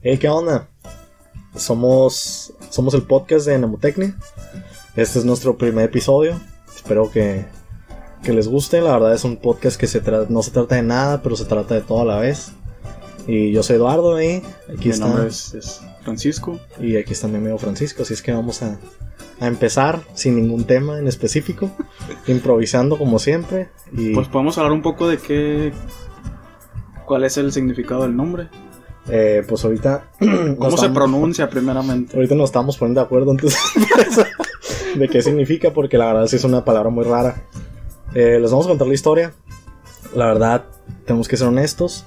Hey, ¿qué onda? Somos, somos el podcast de Nemotecnia. Este es nuestro primer episodio. Espero que, que les guste. La verdad es un podcast que se no se trata de nada, pero se trata de todo a la vez. Y yo soy Eduardo y aquí Mi está. nombre es, es Francisco. Y aquí está mi amigo Francisco. Así es que vamos a, a empezar sin ningún tema en específico. improvisando como siempre. Y Pues podemos hablar un poco de qué. ¿Cuál es el significado del nombre? Eh, pues ahorita. ¿Cómo se estamos- pronuncia primeramente? Ahorita nos estamos poniendo de acuerdo entonces de qué significa, porque la verdad sí es una palabra muy rara. Eh, les vamos a contar la historia. La verdad, tenemos que ser honestos.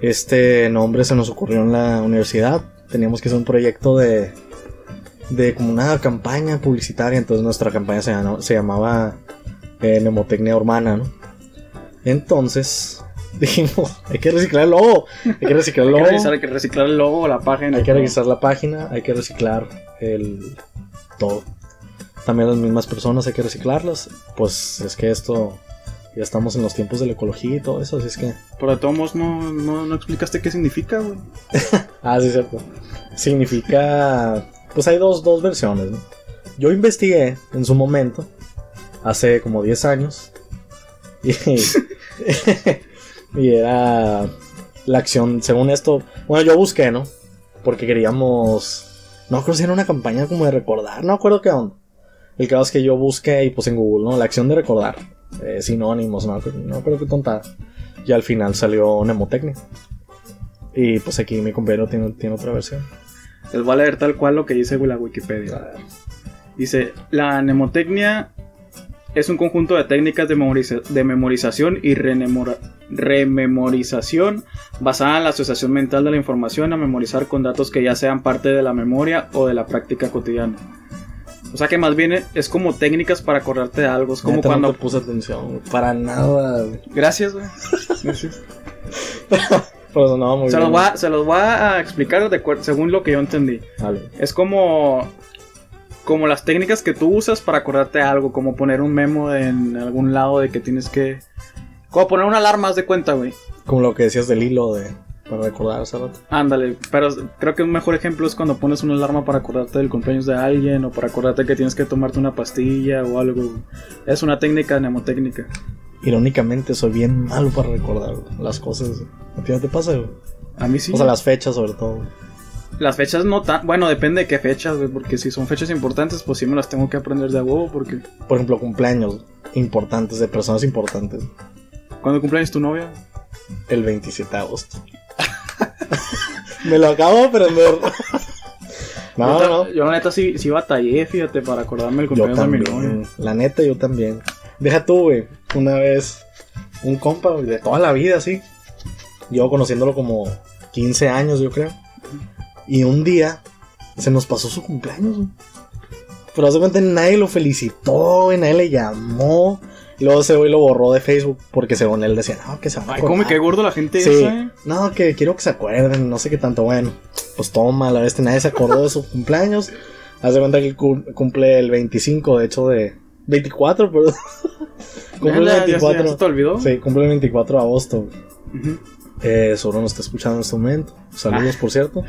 Este nombre se nos ocurrió en la universidad. Teníamos que hacer un proyecto de, de como una campaña publicitaria. Entonces nuestra campaña se, llamaba- se llamaba eh, Mnemotecnia Urbana, ¿no? Entonces dijimos, hay que reciclar el logo. Hay que reciclar el Hay que, logo. revisar, hay que reciclar el logo, la página. Hay que revisar la página, hay que reciclar el todo. También las mismas personas hay que reciclarlas. Pues es que esto ya estamos en los tiempos de la ecología y todo eso, así es que. Pero de todos modos no, no, no explicaste qué significa, güey. Ah, sí, cierto. Significa. Pues hay dos, dos versiones, ¿no? Yo investigué en su momento, hace como 10 años. Y, y era la acción, según esto. Bueno, yo busqué, ¿no? Porque queríamos. No creo si era una campaña como de recordar, no acuerdo qué onda. El caso es que yo busqué y pues en Google, ¿no? La acción de recordar. eh, sinónimos, no, no creo que tontada. Y al final salió Mnemotecnia. Y pues aquí mi compañero tiene, tiene otra versión. Les voy a leer tal cual lo que dice la Wikipedia. Dice, la mnemotecnia es un conjunto de técnicas de, memoriza- de memorización y rememorización basada en la asociación mental de la información a memorizar con datos que ya sean parte de la memoria o de la práctica cotidiana. O sea que más bien es como técnicas para acordarte de algo. Es como Neta, cuando... No te puse atención, Para nada. Gracias, güey. Gracias. Pero sonaba muy Se bien. los, voy a, se los voy a explicar de según lo que yo entendí. Vale. Es como como las técnicas que tú usas para acordarte de algo, como poner un memo en algún lado de que tienes que como poner una alarma haz de cuenta, güey. Como lo que decías del hilo de. Para recordar hace rato. Ándale, pero creo que un mejor ejemplo es cuando pones una alarma para acordarte del cumpleaños de alguien o para acordarte que tienes que tomarte una pastilla o algo. Es una técnica mnemotécnica. Irónicamente, soy bien malo para recordar güey, las cosas. ¿A ti no te pasa, güey? A mí sí. O sea, las fechas, sobre todo. Las fechas no tan, bueno, depende de qué fechas, güey, porque si son fechas importantes, pues sí me las tengo que aprender de a huevo porque Por ejemplo, cumpleaños importantes, de personas importantes. cuando cumpleaños tu novia, El 27 de agosto. Me lo acabo de aprender. no, yo, no. yo la neta sí, sí batallé, fíjate, para acordarme el cumpleaños de mi novia. La neta, yo también. Deja tú, güey. Una vez, un compa, güey, de toda la vida, sí. Yo conociéndolo como 15 años, yo creo. Y un día se nos pasó su cumpleaños, güey. Pero hace cuenta, nadie lo felicitó, güey, nadie le llamó. Y luego ese güey lo borró de Facebook porque según él decía, no, que se van a Ay, cómo me acordar". cae gordo la gente Sí. esa, eh. No, que quiero que se acuerden, no sé qué tanto. Bueno, pues toma, la vez nadie se acordó de su cumpleaños. Haz de cuenta que cumple el 25, de hecho, de 24, perdón. cumple el Ya, ya, ya, 24. ya se te olvidó? Sí, cumple el 24 de agosto. Ujú. Eh, seguro nos está escuchando en este momento. Saludos, por cierto.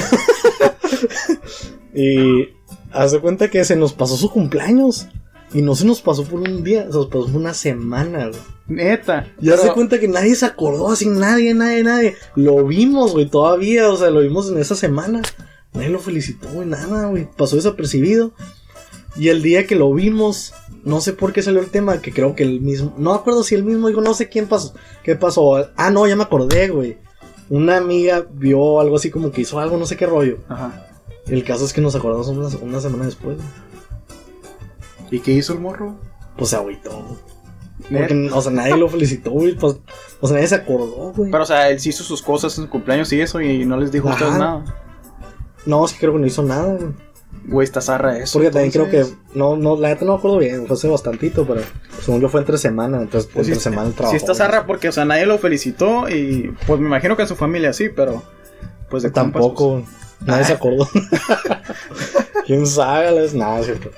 y haz de cuenta que se nos pasó su cumpleaños. Y no se nos pasó por un día, se nos pasó por una semana, güey. Neta. Y haz de Pero- cuenta que nadie se acordó, así nadie, nadie, nadie. Lo vimos, güey, todavía, o sea, lo vimos en esa semana. Nadie lo felicitó, güey, nada, güey. Pasó desapercibido. Y el día que lo vimos, no sé por qué salió el tema, que creo que el mismo, no me acuerdo si el mismo dijo, no sé quién pasó, qué pasó. Ah, no, ya me acordé, güey. Una amiga vio algo así como que hizo algo, no sé qué rollo. Ajá. El caso es que nos acordamos una, una semana después. ¿Y qué hizo el morro? Pues se agüitó. Porque, o sea, nadie lo felicitó, güey. Pues, o sea, nadie se acordó, güey. Pero, o sea, él sí hizo sus cosas en su cumpleaños y eso y no les dijo a ustedes nada. No, es que creo que no hizo nada, güey. Güey, está zarra eso. Porque también creo que. No, no, la neta no me acuerdo bien. Fue hace bastantito, pero según yo fue entre semana. Entonces, Pues sí, entre semana el trabajo. Sí está zarra porque, o sea, nadie lo felicitó y pues me imagino que en su familia sí, pero pues de compas, Tampoco. pues, Nadie se acordó. ¿Quién sabe? vez? Nada, cierto.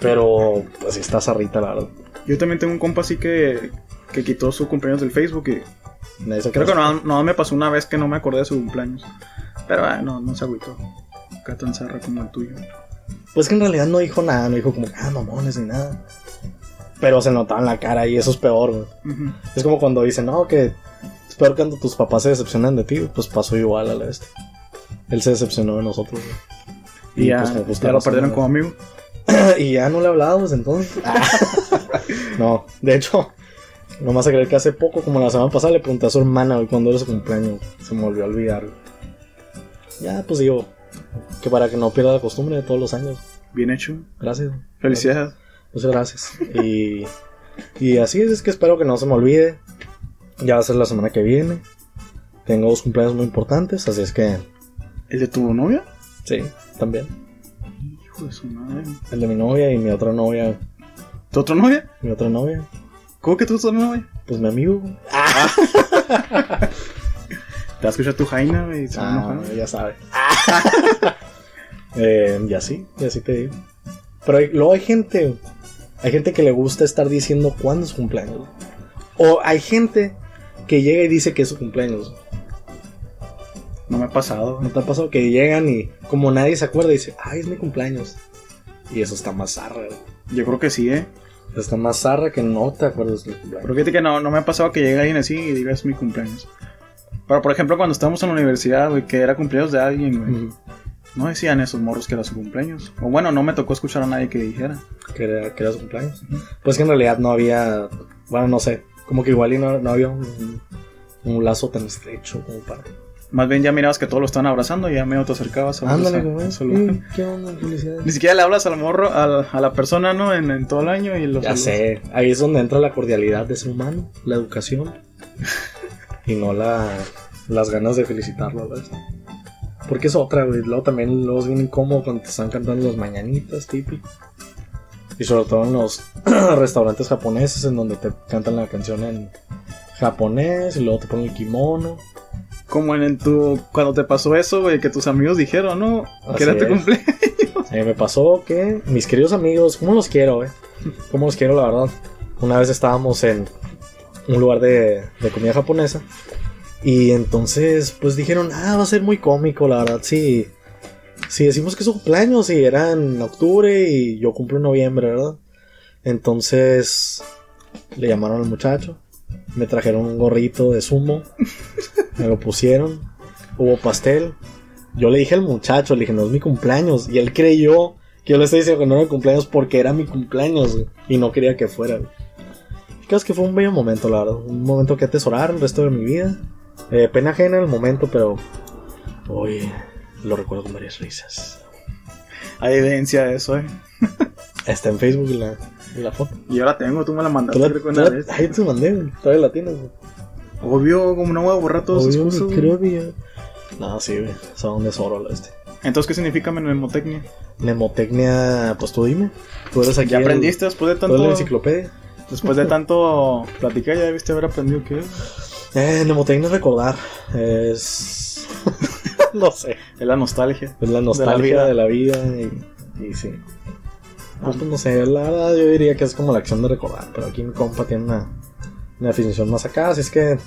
Pero, pues sí está zarrita, la verdad. yo también tengo un compa así que, que quitó su cumpleaños del Facebook y creo que no, no me pasó una vez que no me acordé de su cumpleaños. Pero ah, no, no se agüitó. Acá tan zarra como el tuyo. Pues que en realidad no dijo nada, no dijo como, ah, mamones ni nada. Pero se notaba en la cara y eso es peor, güey. Es como cuando dicen, no, que es peor cuando tus papás se decepcionan de ti, pues pasó igual a la este. Él se decepcionó de nosotros, güey. Y, ya, pues, ya lo perdieron como amigo. y ya no le desde entonces. no, de hecho, no más a creer que hace poco, como la semana pasada, le pregunté a su hermana güey, cuándo era su cumpleaños. Se me volvió a olvidar. Ya, pues digo, que para que no pierda la costumbre de todos los años. Bien hecho. Gracias. Felicidades. Muchas gracias. Y, y así es, es que espero que no se me olvide. Ya va a ser la semana que viene. Tengo dos cumpleaños muy importantes, así es que ¿El de tu novia? sí, también. Hijo de su madre. El de mi novia y mi otra novia. ¿Tu otra novia? Mi otra novia, ¿Cómo que tu otra novia? pues mi amigo. Te vas a escuchar tu Jaina, güey. Ah, ya sabe. Eh, y así, y así te digo. Pero hay- luego hay gente, hay gente que le gusta estar diciendo cuándo es su cumpleaños. O hay gente que llega y dice que es su cumpleaños. No me ha pasado. ¿No te ha pasado que llegan y como nadie se acuerda dice, ay, es mi cumpleaños? Y eso está más zarra. Yo creo que sí, eh. Está más zarra que no te acuerdas del cumpleaños. Pero fíjate que no, no me ha pasado que llegue alguien así y diga es mi cumpleaños. Pero por ejemplo, cuando estábamos en la universidad, güey, que era cumpleaños de alguien, güey. Ujú. No decían esos morros que era su cumpleaños. O bueno, no me tocó escuchar a nadie que dijera. que era, que era su cumpleaños. Pues que en realidad no había, bueno, no sé, como que igual y no, no había un, un lazo tan estrecho como para... Más bien ya mirabas que todos lo estaban abrazando y ya medio te acercabas a Ándale, güey. Sí, ¿Qué onda? Felicidades. Ni siquiera le hablas al morro, al- a la persona, ¿no? En, en todo el año y los Ya sé, ahí es donde entra la cordialidad de ser humano, la educación y no la, las ganas de felicitarlo, ¿verdad? Porque es otra, güey. Luego también luego es bien incómodo cuando te están cantando las mañanitas, típico. Y sobre todo en los restaurantes japoneses en donde te cantan la canción en japonés y luego te ponen el kimono. Como en, en tu. Cuando te pasó eso, güey, que tus amigos dijeron, ¿no? Así Que era tu cumpleaños. Me pasó que mis queridos amigos, ¿cómo los quiero, eh? ¿Cómo los quiero, la verdad? Una vez estábamos en un lugar de, de comida japonesa y entonces pues dijeron, ah, va a ser muy cómico, la verdad, sí. Si decimos que es su cumpleaños y era en octubre y yo cumplo en noviembre, ¿verdad? Entonces le llamaron al muchacho, me trajeron un gorrito de sumo, me lo pusieron, hubo pastel, yo le dije al muchacho, le dije, no es mi cumpleaños. Y él creyó que yo le estaba diciendo que no era mi cumpleaños porque era mi cumpleaños, Y no quería que fuera, Creo que fue un bello momento, la verdad. Un momento que atesorar el resto de mi vida. Eh, pena ajena el momento, pero hoy lo recuerdo con varias risas. Hay evidencia de eso, eh. Está en Facebook la, la foto. Y la tengo, tú me la Tú mandaste. la, tú una la- vez. ay, te mandé. Todavía la tienes, güey. Obvio, como no voy a borrar todas sus Obvio, güey. creo que ya- No, sí, güey. Son un tesoro este. Entonces, ¿qué significa mnemotecnia? Mnemotecnia, pues tú dime. Tú eres aquí. ¿Ya el- aprendiste después de tú eres la tanto. enciclopedia. Después de tanto platicar, ya debiste haber aprendido qué es. Eh, es recordar. Es. no sé. Es la nostalgia. Es la nostalgia vida. de la vida, y, y sí. No, pues no sé, la verdad yo diría que es como la acción de recordar. Pero aquí mi compa tiene una, una definición más acá. Así es que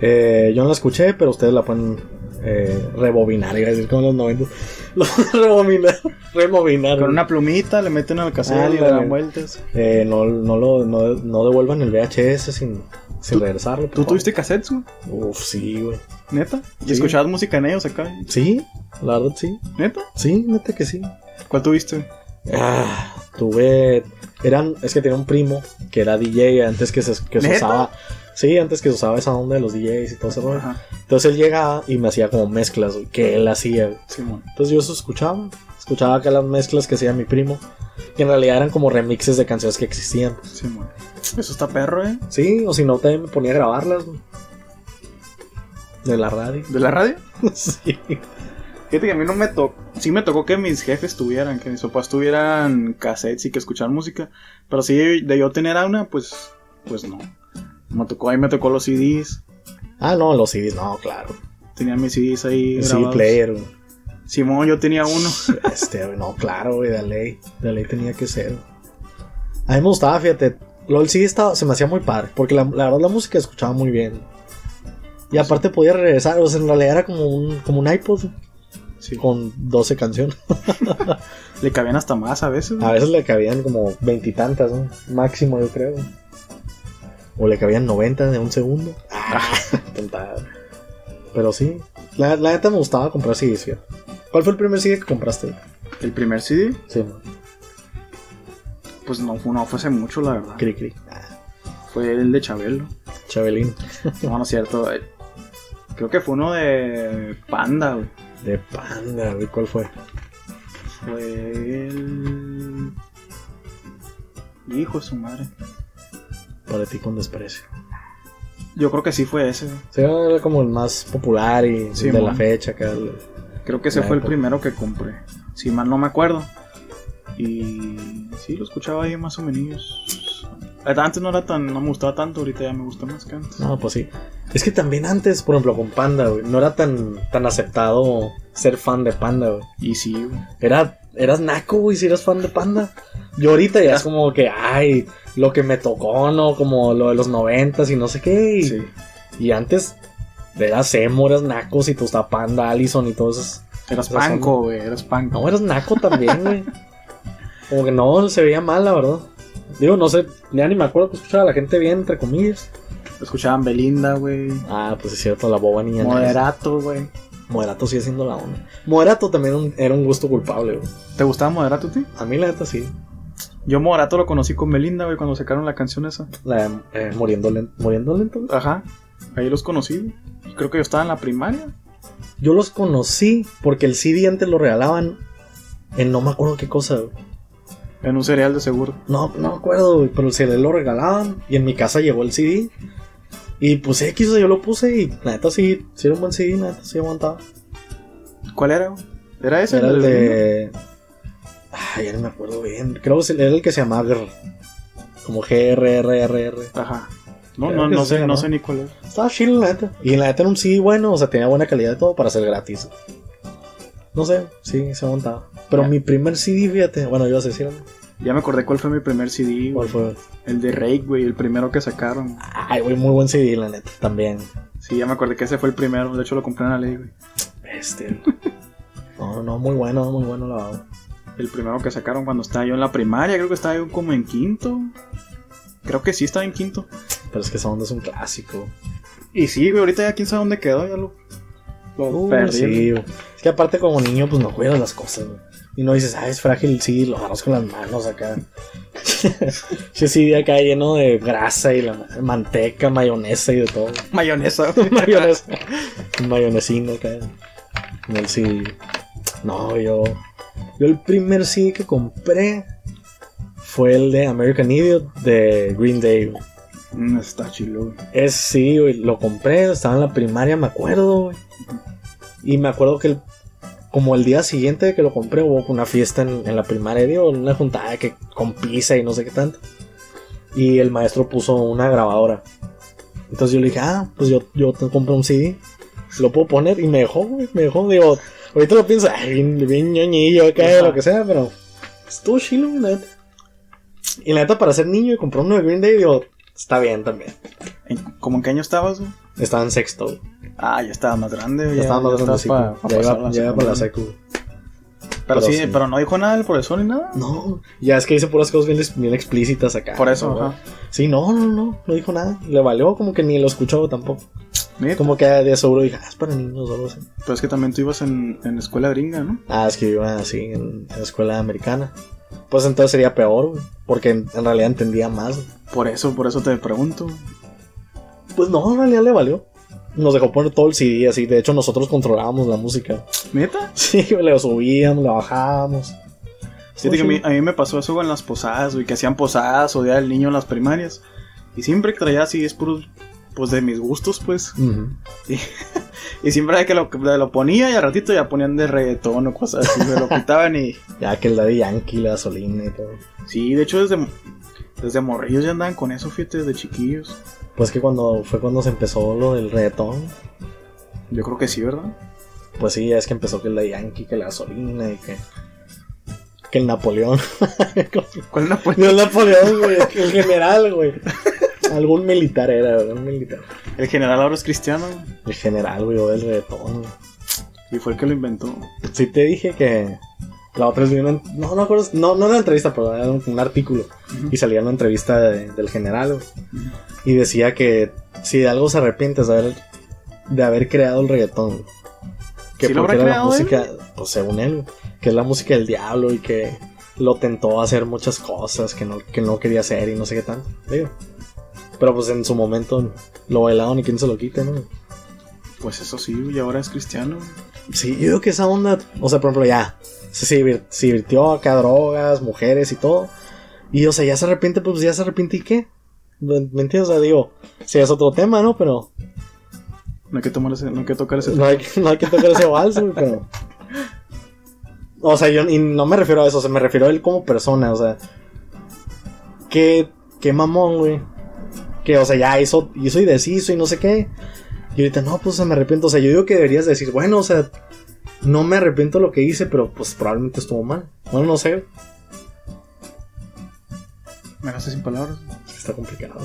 eh, yo no la escuché, pero ustedes la pueden eh, rebobinar. Iba a decir como en los 90. Lo pueden rebobinar. Rebobinar. Con una plumita le meten al cassette y le dan vueltas. Eh, no, no, lo, no, no devuelvan el VHS sin, sin regresarlo. ¿Tú favor. tuviste cassettes, güey? Uf, sí, güey. ¿Neta? ¿Y Sí. escuchabas música en ellos acá? Sí, la verdad sí. ¿Neta? Sí, neta que sí. ¿Cuál tuviste? Ah, tuve. Eran. Es que tenía un primo que era DJ antes que se, que se usaba. Sí, antes que usaba esa onda de los DJs y todo ese rollo. Entonces él llegaba y me hacía como mezclas güey, que él hacía. güey. Simón. Entonces yo eso escuchaba. Escuchaba acá las mezclas que hacía mi primo. Que en realidad eran como remixes de canciones que existían. Simón. Eso está perro, ¿eh? Sí, o si no, también me ponía a grabarlas. güey. De la radio. ¿De la radio? sí. Fíjate que a mí no me tocó. Sí me tocó que mis jefes tuvieran, que mis papás tuvieran cassettes y que escucharan música. Pero sí, de yo tener una, pues. Pues no. Me tocó, ahí me tocó los CDs. Ah, no, los CDs, no, claro. Tenía mis CDs ahí. El CD grabados. player. güey. Simón, yo tenía uno. Este, no, claro, güey, de ley. De ley tenía que ser. A mí me gustaba, fíjate. LOL sí estaba, se me hacía muy padre. Porque la, la verdad la música escuchaba muy bien. Y aparte podía regresar. O sea, en realidad era como un, como un iPod. Sí. con 12 canciones. Le cabían hasta más a veces. A veces le cabían como veintitantas, ¿no? Máximo, yo creo. O le cabían 90 de un segundo. Ah, tontada. Pero sí, la, la neta me gustaba comprar CDs, fíjate. ¿Cuál fue el primer CD que compraste? El primer CD, Sí, man. pues no, fue- no fue hace mucho, la verdad. Cri Cri. Fue el de Chabelo. Chabelín. No, no es cierto. eh, Creo que fue uno de Panda, güey. De panda, güey. ¿Cuál fue? Fue el. Hijo de su madre. Para ti con desprecio. Yo creo que sí fue ese. Sí, era como el más popular y Sí, de la fecha acá. el- Creo que ese fue el primero que compré. Si mal no me acuerdo. Y sí, lo escuchaba ahí más o menos. Antes no era tan, no me gustaba tanto, ahorita ya me gusta más que antes. No, pues sí. Es que también antes, por ejemplo, con Panda, güey, no era tan, tan aceptado ser fan de Panda, güey. Y sí, güey. Era, eras naco, güey, si eras fan de Panda. Yo ahorita ya es como que, ay, lo que me tocó, ¿no? Como lo de los noventas y no sé qué. Y, Sí. y antes eras emo, eras naco, si te gustaba Panda, Allison y todo eso. Eras Esas panco, güey, eras panco. No, eras naco también, güey. Como que no, se veía mal, la verdad. Digo, no sé, ya ni me acuerdo que escuchaba a la gente bien, entre comillas. Escuchaban Belinda, güey. Ah, pues es cierto, la boba niña. Moderato, güey. Moderato sigue siendo la onda. Moderato también un- era un gusto culpable, güey. ¿Te gustaba Moderato, tío? A mí la neta sí. Yo Moderato lo conocí con Belinda, güey, cuando sacaron la canción esa. La de eh, muriendo lento. ¿Muriendo lento? güey? Ajá. Ahí los conocí. Creo que yo estaba en la primaria. Yo los conocí porque el CD antes lo regalaban en no me acuerdo qué cosa, güey. En un cereal de seguro. No, no me acuerdo, güey, pero el CD lo regalaban y en mi casa llegó el CD. Y pues X, yo lo puse y la neta sí, sí era un buen CD, la neta sí aguantaba. ¿Cuál era? ¿Era ese? Era el de. Ay, ya no me acuerdo bien. Creo que era el que se llamaba Grr. Como G-R-R-R-R. Ajá. No, no, no sé, ¿no? sé ni cuál es. Estaba chill, la neta. Y la neta era un CD bueno, o sea, tenía buena calidad de todo para ser gratis. No sé, sí, se aguantaba. Pero mi primer CD, fíjate, bueno, yo a decir, Ya me acordé cuál fue mi primer CD, ¿cuál fue? El de Rake, güey, el primero que sacaron. Ay, güey, muy buen CD, la neta, también. Sí, ya me acordé que ese fue el primero. De hecho, lo compré en la ley, güey. Este. No, no, muy bueno, muy bueno la verdad. El primero que sacaron cuando estaba yo en la primaria. Creo que estaba yo como en quinto. Creo que sí estaba en quinto. Pero es que esa onda es un clásico. Y sí, güey, ahorita ya quién sabe dónde quedó. Ya lo, lo Uy, perdí. sí, güey. Es que aparte como niño, pues no cuidas las cosas, güey. Y no dices, ah, es frágil, sí, lo agarras con las manos acá. sí, sí, acá lleno de grasa y la ma- manteca, mayonesa y de todo. Mayonesa. mayonesa. Mayonesino acá. En el CD. No, yo. Yo el primer CD que compré fue el de American Idiot de Green Day. Mm, está chilo, güey. Es sí, güey, lo compré, estaba en la primaria, me acuerdo, güey. Y me acuerdo que el- como el día siguiente de que lo compré hubo una fiesta en, en la primaria, digo, una juntada que con pizza y no sé qué tanto. Y el maestro puso una grabadora. Entonces yo le dije, ah, pues yo, yo te compro un CD. Lo puedo poner y me dejó, güey, me dejó, digo, ahorita lo pienso, ay, bien, bien ñoñillo acá, Ajá. lo que sea, pero estuvo chilo, la neta. Y la neta, para ser niño y comprar uno de Green Day, digo, está bien también. ¿En- ¿Cómo en qué año estabas, güey? Estaba en sexto. Ah, ya estaba más grande. Ya Ya, estaba más ya pa- pa Ya ya para la secu. Pero, pero sí, sí. pero no dijo nada del profesor ni nada. No, ya es que dice puras cosas bien, bien explícitas acá. Por eso, ¿no? ajá. Sí, no, no, no, no dijo nada. Le valió como que ni lo escuchó tampoco. Neta. Como que de seguro dije, ah, es para niños o algo así. Pero es que también tú ibas en, en escuela gringa, ¿no? Ah, es que yo iba así en, en escuela americana. Pues entonces sería peor, güey. Porque en, en realidad entendía más. güey. Por eso, por eso te pregunto. Pues no, en realidad le valió. Nos dejó poner todo el CD así. De hecho, nosotros controlábamos la música. ¿Neta? Sí, le subíamos, la bajábamos. Fíjate que a mí, a mí me pasó eso en las posadas, güey, que hacían posadas o día del niño en las primarias. Y siempre traía así, es puro, pues de mis gustos, pues. Ujú. Y siempre era que lo, que lo ponía y al ratito ya ponían de reggaetón o cosas así, me lo quitaban y... Ya que el Daddy Yankee, la gasolina y todo. Sí, de hecho desde, desde morrillos ya andaban con eso, fíjate, desde chiquillos. Pues que cuando fue cuando se empezó lo del reggaetón, Yo creo que sí, ¿verdad? pues sí, ya es que empezó que el de Yankee, que la gasolina y que. Que el Napoleón. ¿Cuál pues? no el Napoleón, güey, que el general, güey. Algún militar era, algún militar. El general ahora es cristiano. El general, güey, o del reggaetón. güey. Y fue el que lo inventó. Sí te dije que la otra vez vi una... No, no, acuerdo- no, no una entrevista, pero era un, un artículo. Y salía una entrevista de- del general, güey. Y decía que si de algo se arrepiente es de haber, de haber creado el reggaetón. Que ¿Sí lo porque era la él? música, pues según él, que es la música del diablo y que lo tentó a hacer muchas cosas que no, que no quería hacer y no sé qué tanto. Digo. Pero pues en su momento lo bailaron y quién se lo quite, ¿no? Pues eso sí, y ahora es cristiano. Sí, yo digo que esa onda, o sea, por ejemplo, ya, se, se divirtió acá drogas, mujeres y todo. Y, o sea, ya se arrepiente, pues ya se arrepiente y qué. ¿Me entiendes? O sea, digo, sí es otro tema, ¿no? Pero No hay que, tomar ese, no hay que tocar ese no hay, que- no hay que tocar ese vals, güey, pero... O sea, yo y no me refiero a eso, o sea, me refiero a él como persona, o sea... Qué, qué mamón, güey. Que, o sea, ya hizo, hizo y deshizo y no sé qué. Y ahorita, no, pues o sea, me arrepiento. O sea, yo digo que deberías decir, bueno, o sea, no me arrepiento de lo que hice, pero pues probablemente estuvo mal. Bueno, no sé, Me dejaste sin palabras. Está complicado.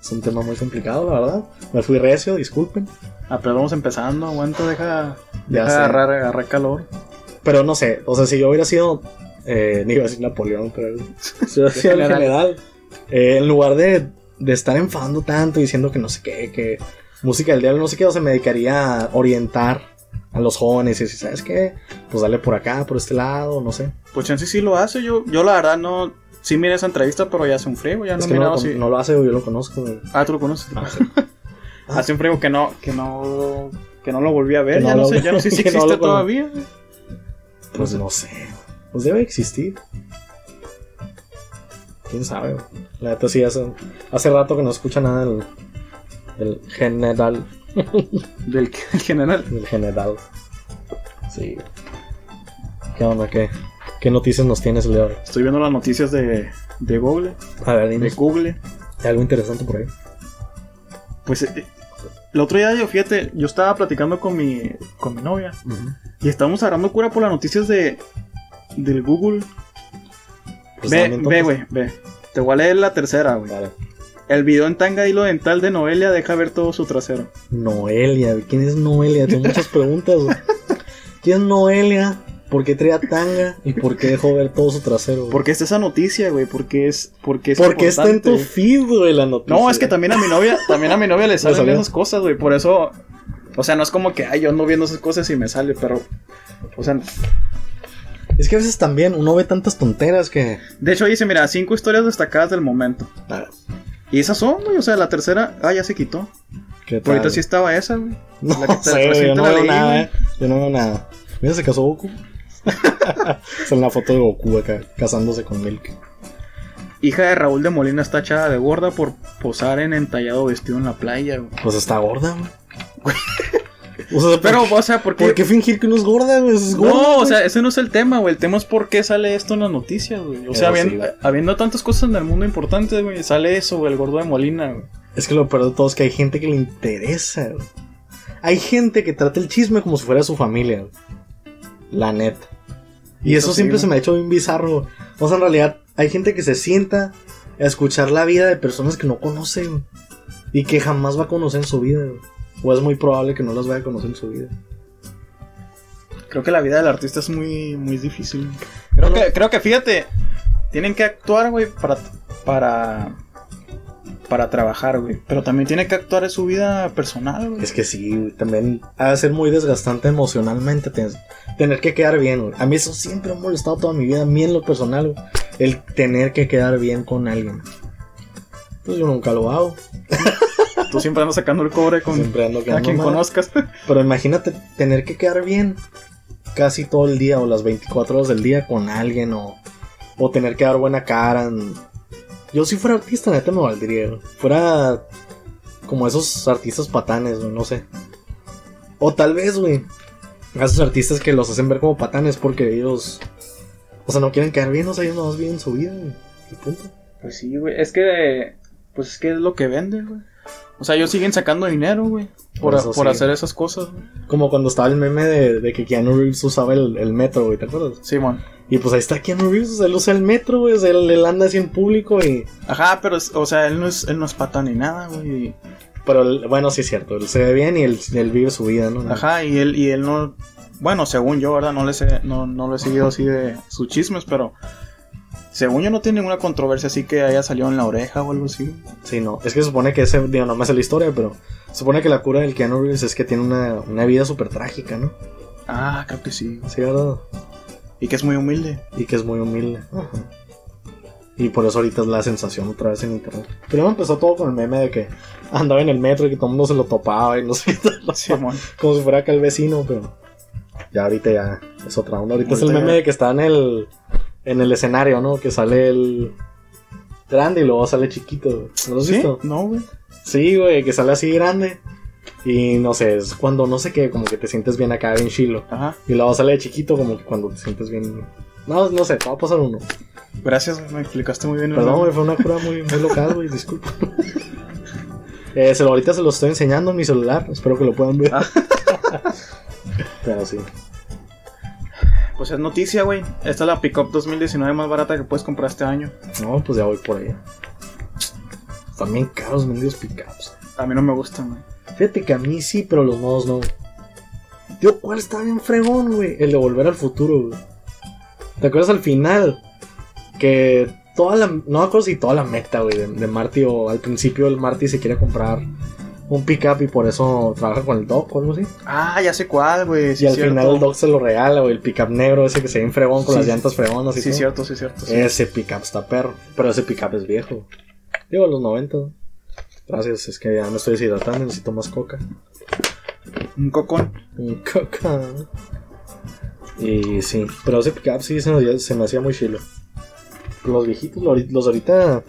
Es un tema muy complicado, la verdad. Me fui recio, disculpen. Apenas vamos empezando, aguanta, deja, deja agarrar, agarrar calor. Pero no sé, o sea, si yo hubiera sido, eh, ni iba a decir Napoleón, pero si hubiera sido el general, eh, en lugar de, de estar enfadando tanto, diciendo que no sé qué, que música del diablo, no sé qué, o sea, me dedicaría a orientar a los jóvenes y decir, ¿sabes qué? Pues dale por acá, por este lado, no sé. Pues Chance sí lo hace, yo, yo la verdad no... Sí miré esa entrevista, pero ya hace un frío, ya no es que no, mirado lo, si... no lo hace, yo lo conozco. güey. Ah, tú lo conoces. Ah, sí. Hace un frío que no, que no, que no lo volví a ver. Que ya, no lo- sé, ya no sé si existe lo todavía. güey. Pues no sé. Pues debe existir. ¿Quién sabe? güey? La neta sí, hace, hace rato que no escucha nada del, del general. Del el general. Del general. Sí. ¿Qué onda? ¿Qué, qué noticias nos tienes el día de hoy? Estoy viendo las noticias de, de Google. A ver, De. Google. ¿Hay algo interesante por ahí? Pues eh, el otro día yo, fíjate, yo estaba platicando con mi, con mi novia. Y estábamos agarrando cura por las noticias de del Google. Pues ve, ve, güey, ve. Te voy a leer la tercera, güey. Vale. El video en tanga hilo dental de Noelia deja ver todo su trasero. Noelia, ¿quién es Noelia? Tengo muchas preguntas. güey. ¿Quién es Noelia? ¿Por qué traía tanga? ¿Y por qué dejó ver todo su trasero? güey? ¿Por qué está esa noticia, güey? Porque es, porque es Porque está en tu feed, güey, la noticia. No, es que también a mi novia, también a mi novia le salen salió? esas cosas, güey. Por eso, o sea, no es como que, ay, yo ando viendo esas cosas y me sale, pero, o sea, Es que a veces también uno ve tantas tonteras que. de hecho dice, mira, cinco historias destacadas del momento. Ah, Y esas son, güey, o sea, la tercera, ah, ya se quitó. ¿Qué tal? ahorita sí estaba esa, güey. No la que te- sé, yo no veo leí, nada, güey. eh. Yo no veo nada. Mira, se casó Goku. Sale una foto de Goku acá, casándose con Milk. Hija de Raúl de Molina está echada de gorda por posar en entallado vestido en la playa, güey. Pues está gorda, güey. O sea, Pero, ¿por, o sea, ¿por qué? ¿por qué fingir que uno es gorda, güey? Es gorda, No, o sea, ese no es el tema, güey. El tema es por qué sale esto en las noticias, güey. O sea, sí, habiendo tantas cosas en el mundo importantes, güey, sale eso, güey, el gordo de Molina, güey. Es que lo peor de todo es que hay gente que le interesa, güey. Hay gente que trata el chisme como si fuera su familia, güey. La neta. Y Eso eso, sí, siempre se me ha hecho bien bizarro. O sea, en realidad, hay gente que se sienta a escuchar la vida de personas que no conoce, güey. Y que jamás va a conocer en su vida. O es muy probable que no las vaya a conocer en su vida. Creo que la vida del artista es muy, muy difícil. Creo que, creo que, fíjate, tienen que actuar, güey, para, para, para trabajar, güey. Pero también tiene que actuar en su vida personal, güey. Es que sí, güey, también ha de ser muy desgastante emocionalmente ten- tener que quedar bien, güey. A mí eso siempre me ha molestado toda mi vida, a mí en lo personal, güey, el tener que quedar bien con alguien. Pues yo nunca lo hago. Tú siempre andas sacando el cobre con Siempre ando a quien mal. conozcas. Pero imagínate tener que quedar bien casi todo el día o las 24 horas del día con alguien o, o tener que dar buena cara. en- Yo si fuera artista, neta me valdría. Fuera como esos artistas patanes, no sé. O tal vez, güey, a esos artistas que los hacen ver como patanes porque ellos, o sea, no quieren quedar bien, o sea, ellos no viven su vida, güey. Punto. Pues sí, güey. Es que, pues es que es lo que venden, güey. O sea, ellos siguen sacando dinero, güey. Por, Eso por sí. hacer esas cosas. Como cuando estaba el meme de, de que Keanu Reeves usaba el, el metro, güey, ¿te acuerdas? Simón. Y pues ahí está Keanu Reeves, o sea, él usa el metro, güey, o sea, él, él anda así en público y... Ajá, pero, es- o sea, él no es, él no es patán ni nada, güey. Pero él- bueno, sí es cierto, él se ve bien y él, él vive su vida, ¿no? Ajá, y él, y él no, bueno, según yo, ¿verdad? No le, sé, no, no lo he seguido así de sus chismes, pero según yo no tiene ninguna controversia así que haya salido en la oreja o algo así. Sí, no. Es que se supone que ese, digo, no me sé la historia, pero se supone que la cura del Keanu Reeves es que tiene una, una vida súper trágica, ¿no? Ah, creo que sí. Sí, ¿verdad? Y que es muy humilde. Y que es muy humilde. Ajá. Y por eso ahorita es la sensación otra vez en internet. Primero empezó todo con el meme de que andaba en el metro y que todo el mundo se lo topaba y no sé qué tal. Simón. Como si fuera acá el vecino, pero ya ahorita ya es otra onda. Ahorita es el meme ya- de que está en el, en el escenario, ¿no? Que sale el grande y luego sale chiquito. ¿No lo has ¿Sí? visto? No, güey. Sí, güey, que sale así grande. Y no sé, es cuando no sé qué, como que te sientes bien acá, bien chilo. Ajá. Y luego sale de chiquito, como que cuando te sientes bien. No, no sé, te va a pasar uno. Gracias, me explicaste muy bien. Perdón, güey, fue una cura muy, muy local, güey, disculpa. Eh, se lo, ahorita se lo estoy enseñando en mi celular, espero que lo puedan ver. Ah. Pero sí. Pues es noticia, güey. Esta es la Pickup 2019 más barata que puedes comprar este año. No, pues ya voy por ahí. Están bien caros mendigos pickups. A mí no me gustan, güey. Fíjate que a mí sí, pero los modos no. Tío, ¿cuál está bien fregón, güey? El de volver al futuro, güey. ¿Te acuerdas al final? Que toda la. No me acuerdo si toda la meta, güey, de, de Marty o al principio el Marty se quiere comprar un pickup y por eso trabaja con el Doc o algo así. Ah, ya sé cuál, güey. Sí, y al cierto. final el Doc se lo regala, güey, el pickup negro ese que se ve en fregón con Sí, las llantas fregonas y Sí, todo. cierto, sí, cierto. sí. Ese pickup está perro. Pero ese pickup es viejo. Digo, los 90. ¿no? Gracias, es que ya me estoy deshidratando, necesito más coca. Un cocón. Un coca. Y sí, pero ese pickup sí se me, se me hacía muy chilo. Los viejitos, los ahorita- los ahorita,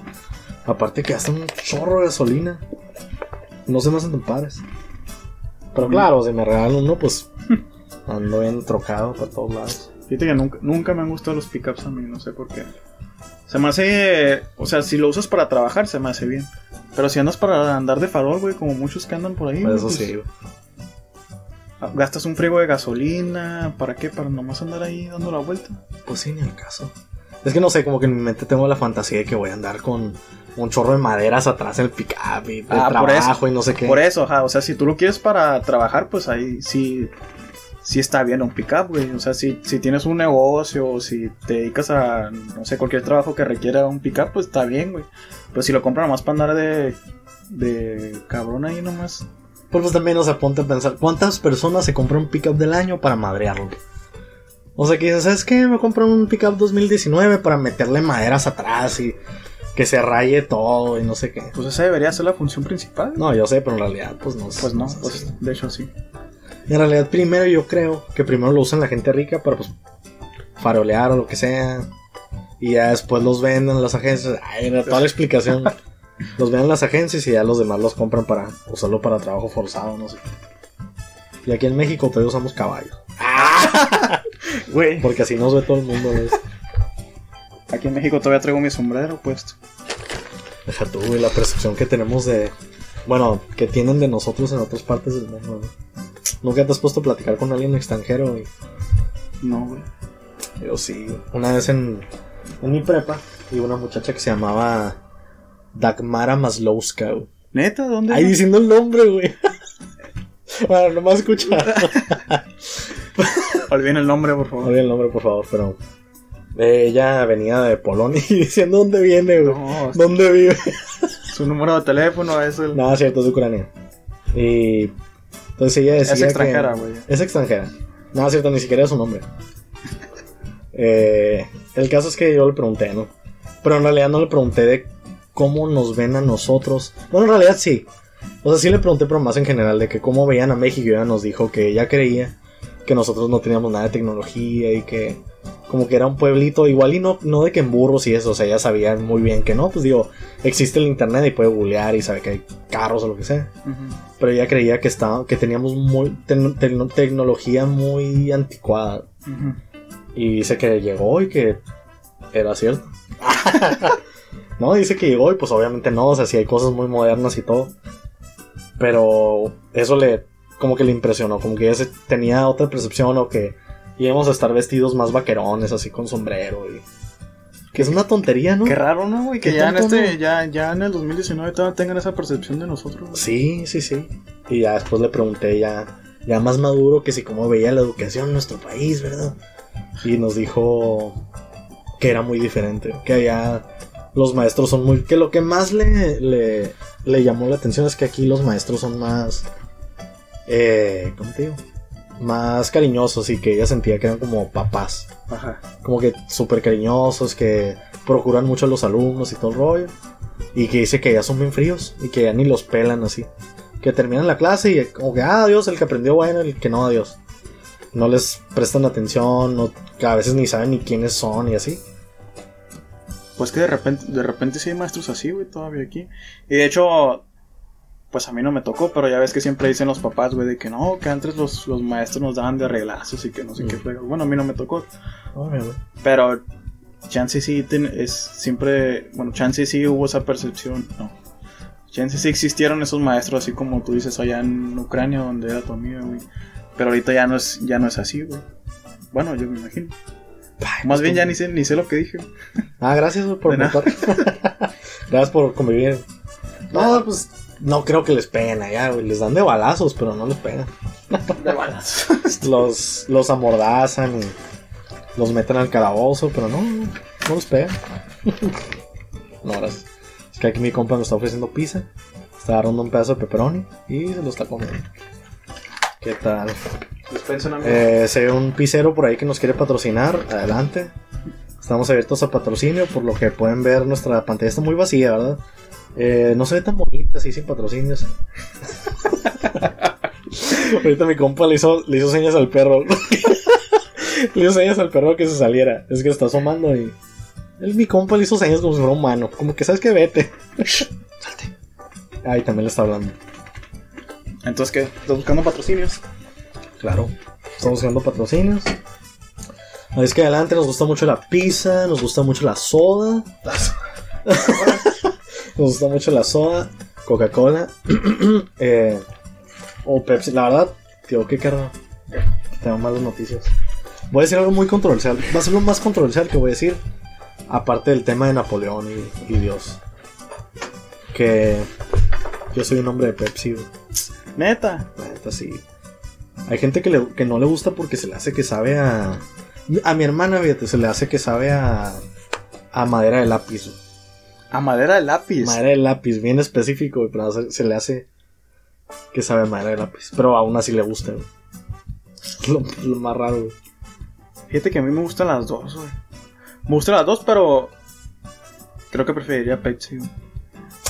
aparte que gastan un chorro de gasolina. No se me hacen tan padres. Pero claro, si me regalan uno, pues ando bien trocado para todos lados. Fíjate que nunca, nunca me han gustado los pickups a mí, no sé por qué. Se me hace. O sea, si lo usas para trabajar, se me hace bien. Pero si andas para andar de farol, güey, como muchos que andan por ahí. Güey, eso pues, sí, güey. Gastas un frigo de gasolina. ¿Para qué? Para nomás andar ahí dando la vuelta. Pues sí, ni el caso. Es que no sé, como que en mi mente tengo la fantasía de que voy a andar con un chorro de maderas atrás en el pickup y de Ah, por trabajo y no sé qué. Por eso, ajá. O sea, si tú lo quieres para trabajar, pues ahí sí. Sí está bien un pickup, güey. O sea, si, si tienes un negocio o si te dedicas a, no sé, cualquier trabajo que requiera un pickup, pues está bien, güey. Pero si lo compras nomás para andar de, de cabrón ahí nomás. Pero pues también, o sea, ponte a pensar, ¿cuántas personas se compran un pickup del año para madrearlo? O sea, que dices, ¿sabes qué? Me compran un pickup 2019 para meterle maderas atrás y que se raye todo y no sé qué. Pues esa debería ser la función principal. No, yo sé, pero en realidad, pues no. Pues no, así. pues de hecho sí. En realidad, primero yo creo que primero lo usan la gente rica para pues farolear o lo que sea. Y ya después los venden en las agencias. Ay, era toda la explicación. los venden en las agencias y ya los demás los compran para usarlo para trabajo forzado, no sé. Y aquí en México todavía usamos caballos. Güey. Porque así nos ve todo el mundo. ¿ves? Aquí en México todavía traigo mi sombrero puesto. Deja tú, güey, la percepción que tenemos de. Bueno, que tienen de nosotros en otras partes del mundo. güey. Nunca te has puesto a platicar con alguien extranjero, güey. No, güey. Yo sí. Una vez en, en mi prepa, y una muchacha que se llamaba Dagmara Maslowska, güey. ¿Neta? ¿Dónde? Ahí diciendo el nombre, güey. bueno, nomás escucha. Olviden el nombre, por No favor. olviden el nombre, por favor, pero. Ella venía de Polonia y diciendo dónde viene, güey. No, ¿Dónde vive? su número de teléfono es el. Nada, cierto, es de Ucrania. Y. Entonces ella decía. es extranjera, güey. Es extranjera. Nada, cierto, ni siquiera es su nombre. Eh, el caso es que yo le pregunté, ¿no? Pero en realidad no le pregunté de cómo nos ven a nosotros. Bueno, en realidad sí. O sea, sí le pregunté, pero más en general, de que cómo veían a México. Y ella nos dijo que ella creía que nosotros no teníamos nada de tecnología y que como que era un pueblito igual y no, no de que en burros y eso. O sea, ella sabía muy bien que no. Pues digo, existe el internet y puede googlear y sabe que hay carros o lo que sea pero ella creía que estaba, que teníamos muy tec- tec- tecnología muy anticuada y dice que llegó y que era cierto. no, dice que llegó y pues obviamente no, o sea, sí hay cosas muy modernas y todo. Pero eso le como que le impresionó, como que ella se- tenía otra percepción o que íbamos a estar vestidos más vaquerones así con sombrero y que es una tontería, ¿no? Qué raro, ¿no, güey? Que ya en este, ¿no? ya, ya en el 2019 todavía tengan esa percepción de nosotros. güey. Sí, sí, sí. Y ya después le pregunté ya ya más maduro, que si como veía la educación en nuestro país, ¿verdad? Y nos dijo que era muy diferente, que allá los maestros son muy... que lo que más le, le, le llamó la atención es que aquí los maestros son más... Eh, ¿Cómo te digo? Más cariñosos y que ella sentía que eran como papás. Ajá. Como que súper cariñosos, que procuran mucho a los alumnos y todo el rollo. Y que dice que ya son bien fríos y que ya ni los pelan así. Que terminan la clase y como que, ah, Dios, el que aprendió bueno, el que no, adiós. No les prestan atención, no, que a veces ni saben ni quiénes son y así. Pues que de repente, de repente sí hay maestros así, güey, todavía aquí. Y de hecho, pues a mí no me tocó, pero ya ves que siempre dicen los papás, güey, de que no, que antes los, los maestros nos daban de reglazos y que no sé qué Mm. fregos. Bueno, a mí no me tocó. Güey. Pero chance sí es siempre, bueno, chance sí hubo esa percepción, no. Chance sí existieron esos maestros así como tú dices allá en Ucrania donde era tu amiga, güey. Pero ahorita ya no es ya no es así, güey. Bueno, yo me imagino. Ay, Más pues, bien ya ni sé ni sé lo que dije. Ah, gracias por notar. Gracias por convivir. No, pues no creo que les peguen allá, güey. Les dan de balazos, pero no les pegan. De balas. Los, los amordazan y los meten al calabozo, pero no, no, los pegan. No, gracias. Es que aquí mi compa me está ofreciendo pizza. Está agarrando un pedazo de pepperoni y se lo está comiendo. ¿Qué tal? Eh, si hay un pizzero por ahí que nos quiere patrocinar, adelante. Estamos abiertos a patrocinio, por lo que pueden ver nuestra pantalla está muy vacía, ¿verdad? Eh, no se ve tan bonita así sin patrocinios. Ahorita mi compa le hizo, le hizo señas al perro. le hizo señas al perro que se saliera. Es que está asomando y. Él, mi compa le hizo señas como si fuera humano. Como que sabes que vete. Salte. Ahí también le está hablando. Entonces, ¿qué? ¿Estás buscando patrocinios? Claro. Estamos buscando patrocinios. Es que adelante nos gusta mucho la pizza, nos gusta mucho la soda. Nos gusta mucho la soda, Coca-Cola eh, o Pepsi. La verdad, tío, qué caro. Tengo malas noticias. Voy a decir algo muy controversial. Va a ser lo más controversial que voy a decir. Aparte del tema de Napoleón y, y Dios. Que yo soy un hombre de Pepsi. güey. Neta. Neta, sí. Hay gente que, le- que no le gusta porque se le hace que sabe a. A mi hermana, fíjate, se le hace que sabe a. A madera de lápiz. güey. A madera de lápiz. Madera de lápiz, bien específico, güey, pero se, se le hace que sabe a madera de lápiz. Pero aún así le gusta, güey. Lo, lo más raro, güey. Fíjate que a mí me gustan las dos, güey. Me gustan las dos, pero creo que preferiría Pepsi. güey.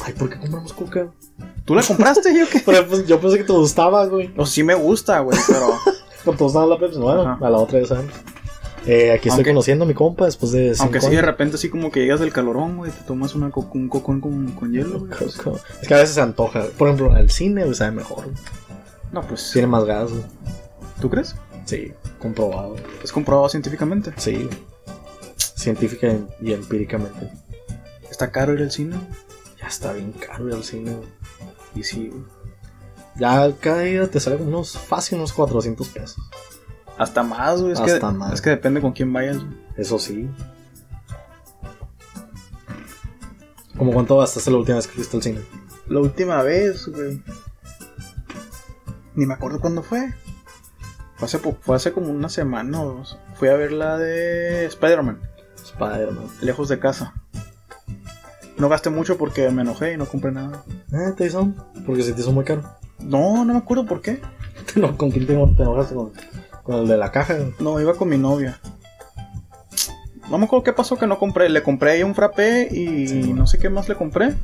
Ay, ¿por qué compramos coca? ¿Tú la compraste yo qué? Pero, pues, yo pensé que te gustaba, güey. O sí me gusta, güey, pero Con todos daban la Pepsi. Bueno, Ajá. a la otra ya sabemos. Eh, aquí estoy Aunque- conociendo a mi compa después de. aunque cinco sí de repente así como que llegas del calorón, güey, te tomas una co- un cocón con, con hielo, güey. Es que a veces se antoja. Por ejemplo, al cine, güey, sabe mejor. no, pues, Tiene más gas, güey. ¿tú crees? Sí, comprobado. Es comprobado científicamente. Sí. Científica y empíricamente. Está caro ir al cine. Ya está bien caro ir al cine. güey. Y sí, güey. Ya cada día te sale unos fácil, unos 400 pesos. Hasta más, güey. Es, Hasta que, más. es que depende con quién vayas, güey. Eso sí. ¿Cómo cuánto gastaste la última vez que fuiste al cine? La última vez, güey. Ni me acuerdo cuándo fue. Fue hace, po- fue hace como una semana o dos. Fui a ver la de Spider-Man, Spider-Man. lejos de casa. No gasté mucho porque me enojé y no compré nada. Eh, te hizo. Porque se te hizo muy caro. No, no me acuerdo por qué. ¿Con quién te, te enojaste? Con, con el de la caja. No, iba con mi novia. No me acuerdo qué pasó que no compré. Le compré ahí un frappé y Sí, bueno. no sé qué más le compré.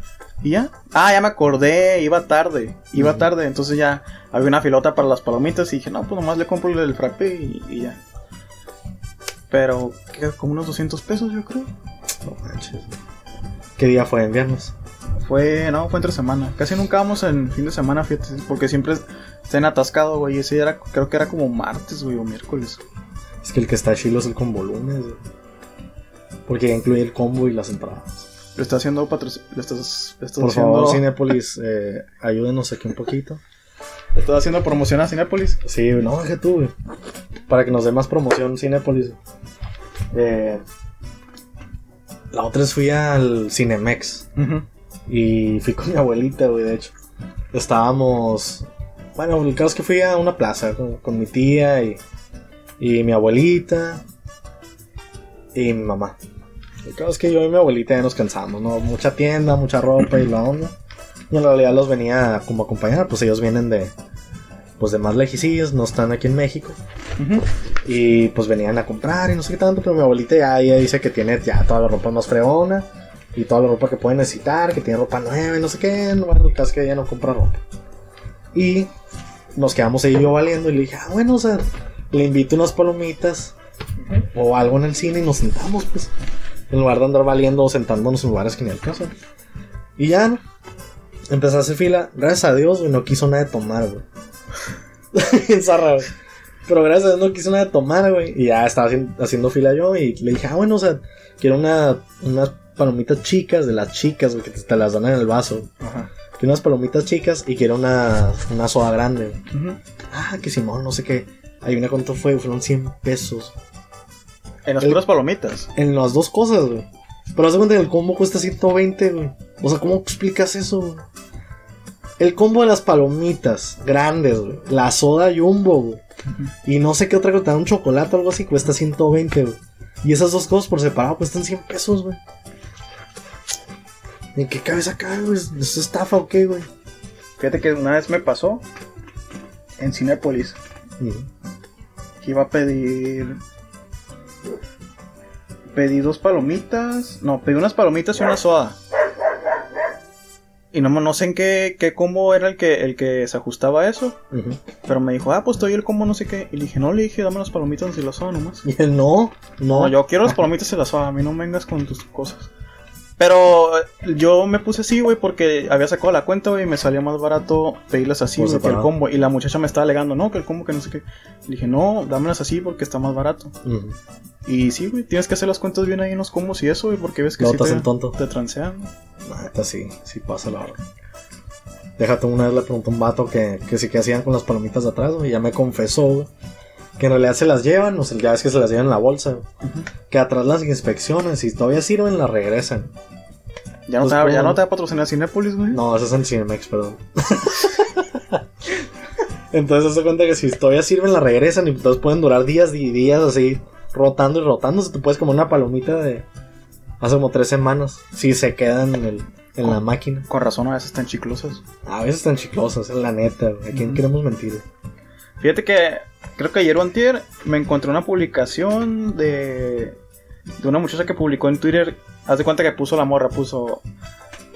Y ya. Ah, ya me acordé. Iba tarde. Iba tarde. Entonces ya había una filota para las palomitas. Y dije, no, pues nomás le compro el frappé y, y ya. Pero, ¿qué? Como unos 200 pesos, yo creo. No manches. ¿Qué día fue? ¿En viernes? Fue, no, fue entre semana. Casi nunca vamos en fin de semana, fíjate. Porque siempre está en atascado, güey. Ese era, creo que era como martes, güey, o miércoles. Es que el que está chilo es el con volúmenes. güey. Porque ya incluye el combo y las entradas. Le está haciendo patroc- Le estás, estás Por haciendo... favor, Cinepolis, eh, ayúdenos aquí un poquito. estás haciendo promoción a Cinépolis. Sí, no, deje tú, güey. Para que nos dé más promoción Cinepolis. Eh, la otra vez fui al Cinemex. Y fui con mi abuelita, güey, de hecho. Estábamos Bueno, el caso es que fui a una plaza con, con mi tía y, y mi abuelita y mi mamá. El caso es que yo y mi abuelita ya nos cansamos, ¿no? Mucha tienda, mucha ropa y la onda. Y en realidad los venía como a acompañar, pues ellos vienen de, pues de más lejicillos, no están aquí en México. Y pues venían a comprar y no sé qué tanto, pero mi abuelita ya ella dice que tiene ya toda la ropa más fregona y toda la ropa que puede necesitar, que tiene ropa nueva y no sé qué. Bueno, el caso es que ella no compra ropa. Y nos quedamos ahí yo valiendo y le dije, ah, bueno, o sea, le invito unas palomitas o algo en el cine y nos sentamos, pues. En lugar de andar valiendo o sentándonos en lugares que ni al caso. Y ya, ¿no? Empecé a hacer fila. Gracias a Dios, güey, no quiso nada de tomar, güey. Güey. Pero gracias a Dios no quiso nada de tomar, güey. Y ya estaba haci- haciendo fila yo y le dije, ah, bueno, o sea, quiero una, palomitas chicas de las chicas, güey, que te, te las dan en el vaso. Ajá. Quiero unas palomitas chicas y quiero una, una soda grande. Ujú. Ah, que Simón, no sé qué. Ahí una cuánto fue, fueron 100 pesos. En las El- puras palomitas. En las dos cosas, güey. Pero haz de cuenta que el combo cuesta 120, güey. O sea, ¿cómo explicas eso, güey? El combo de las palomitas grandes, güey. La soda jumbo, güey. Y no sé qué otra cosa, un chocolate o algo así, cuesta 120, güey. Y esas dos cosas por separado cuestan 100 pesos, güey. ¿En qué cabeza acá, güey? ¿Es estafa o qué, güey? Fíjate que una vez me pasó en Cinépolis que iba a pedir. Pedí dos palomitas. No, pedí unas palomitas y una soda. Y no, no sé en qué, qué combo era el que, el que se ajustaba a eso. Pero me dijo, ah, pues estoy el combo no sé qué. Y le dije, no, le dije, dame las palomitas y la soda nomás. Y él, no, no. No, yo quiero las palomitas y la soda. A mí no vengas con tus cosas. Pero eh, yo me puse así, güey, porque había sacado la cuenta, güey, y me salía más barato pedirlas así, güey, que el combo. Y la muchacha me estaba alegando, no, que el combo, que no sé qué. Le dije, no, dámelas así porque está más barato. Y sí, güey, tienes que hacer las cuentas bien ahí en los combos y eso, güey, porque ves que sí te tonto. te transean. Neta, sí, sí pasa la verdad. Déjate, una vez le preguntó a un vato que, que sí que hacían con las palomitas de atrás, güey. Ya me confesó, güey. Que en realidad se las llevan, o sea, ya es que se las llevan en la bolsa. Que atrás las inspecciones, si todavía sirven, las regresan. Ya no, Pues, te, va- ya no te va a patrocinar Cinépolis, güey. No, eso es en Cinemex, perdón. entonces se cuenta que si todavía sirven, las regresan y entonces pueden durar días y días así, rotando y rotando. Se te puedes comer una palomita de hace como tres semanas. Si se quedan en, el, en la máquina. Con razón, a veces están chiclosas. A veces están chiclosas, es la neta. ¿A quién queremos mentir? Fíjate que creo que ayer o antier me encontré una publicación de, de una muchacha que publicó en Twitter. Haz de cuenta que puso la morra, puso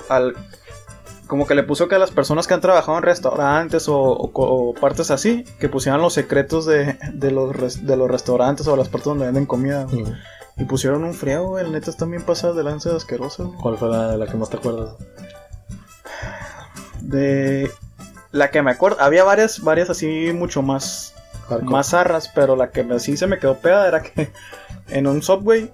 al como que le puso que a las personas que han trabajado en restaurantes o, o co- o partes así, que pusieran los secretos de, de los, res- de los restaurantes o las partes donde venden comida. Y pusieron un friego, güey. El neta están bien pasadas de lanza güey. ¿Cuál fue la, la que más te acuerdas? De la que me acuerdo, había varias, varias así mucho más Hardcore. más zarras, pero la que sí se me quedó pegada era que en un subway,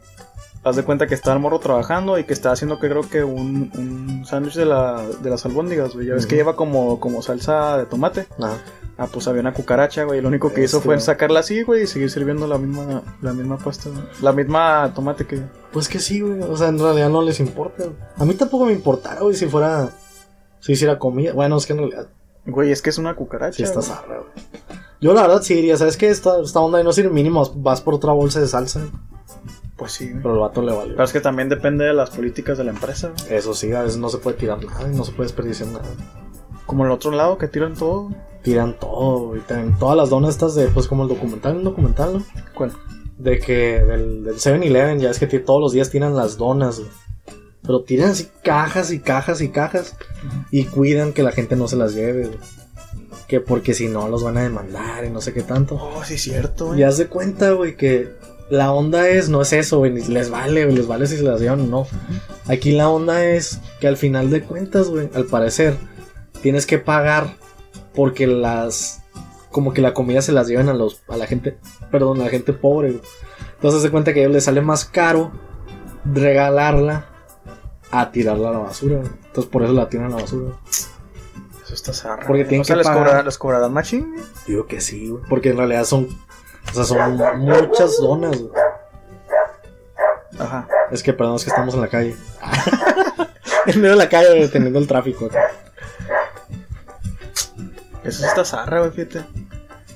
haz de cuenta que estaba el morro trabajando y que estaba haciendo que creo que un, un sándwich de, la, de las albóndigas, güey. Ya ves que lleva como, como salsa de tomate. Ah, pues había una cucaracha, güey. y Lo único que hizo Este. fue sacarla así, güey, y seguir sirviendo la misma, la misma pasta, güey. la misma tomate que. Pues que sí, güey. O sea, en realidad no les importa. güey. A mí tampoco me importara, güey, si fuera. Si hiciera comida. Bueno, es que en realidad Güey, es que es una cucaracha. sí está zarra, güey. Yo la verdad sí diría, ¿sabes qué? Esta, esta onda ahí no sirve mínimo. vas- por otra bolsa de salsa. Pues sí. Pero el vato le vale. Pero es que también depende de las políticas de la empresa. Eso sí, a veces no se puede tirar nada. y No se puede desperdiciar nada. Como el otro lado que tiran todo. Tiran todo, güey. Tiran todas las donas estas de, pues como el documental, un documental, ¿no? ¿Cuál? De que del, del 7-Eleven, ya es que todos los días tiran las donas, güey. Pero tiran así cajas y cajas y cajas. Y cuidan que la gente no se las lleve, güey. Que porque si no los van a demandar y no sé qué tanto. Oh, sí, cierto, güey. Y haz de cuenta, güey, que la onda es, no es eso, güey, les vale, güey, les vale si se las llevan o no. Aquí la onda es que al final de cuentas, güey, al parecer, tienes que pagar porque las, como que la comida se las llevan a los, a la gente, perdón, a la gente pobre, güey. Entonces de cuenta que a ellos les sale más caro regalarla a tirarla a la basura, güey. Entonces por eso la tiran a la basura. güey. Eso está zarra. Porque güey. tienen O sea, que les, pagar. cobrarán, les cobrarán machín, güey. Digo que sí, güey. Porque en realidad son, o sea, son muchas donas, güey. Ajá. Es que perdón, es que estamos en la calle. en medio de la calle deteniendo el tráfico acá. Eso está zarra, güey, fíjate.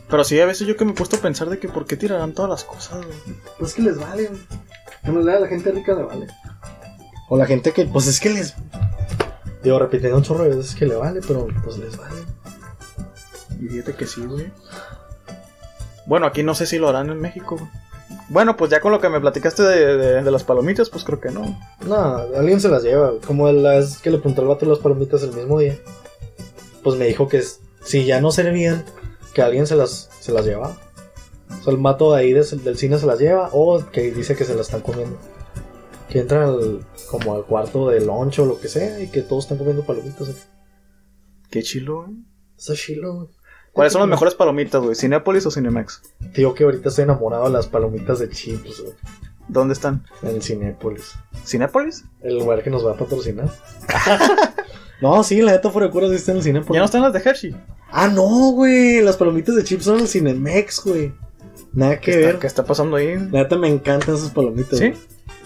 Pero sí, a veces yo que me he puesto a pensar de que por qué tirarán todas las cosas, güey. Pues que les vale, güey. En realidad a la gente rica le vale. O la gente que, pues es que les. Digo, repitiendo un chorro de veces que le vale, pero pues les vale. Y fíjate que sí, güey. Bueno, aquí no sé si lo harán en México. Bueno, pues ya con lo que me platicaste de, de- de las palomitas, pues creo que no. No, alguien se las lleva. Como la vez que le preguntó al vato las palomitas el mismo día. Pues me dijo que si ya no servían, que alguien se las, se las llevaba. O sea, el vato de ahí del cine se las lleva o que dice que se las están comiendo. Que entran al- como al cuarto de lunch o lo que sea y que todos están comiendo palomitas. aquí. Qué chilo, güey. Está chilo, güey. ¿Cuáles son las mejores palomitas, güey? ¿Cinépolis o Cinemex? Digo que ahorita estoy enamorado de las palomitas de chips, güey. ¿Dónde están? En el Cinépolis. ¿Cinépolis? El lugar que nos va a patrocinar. no, sí, la neta fuera de cura sí está en el Cinépolis. ¿Ya no están las de Hershey? Ah, no, güey. Las palomitas de chips son el Cinemex, güey. Nada que ¿Qué ver. está, qué está pasando ahí? La neta me encantan esas palomitas. ¿Sí? güey.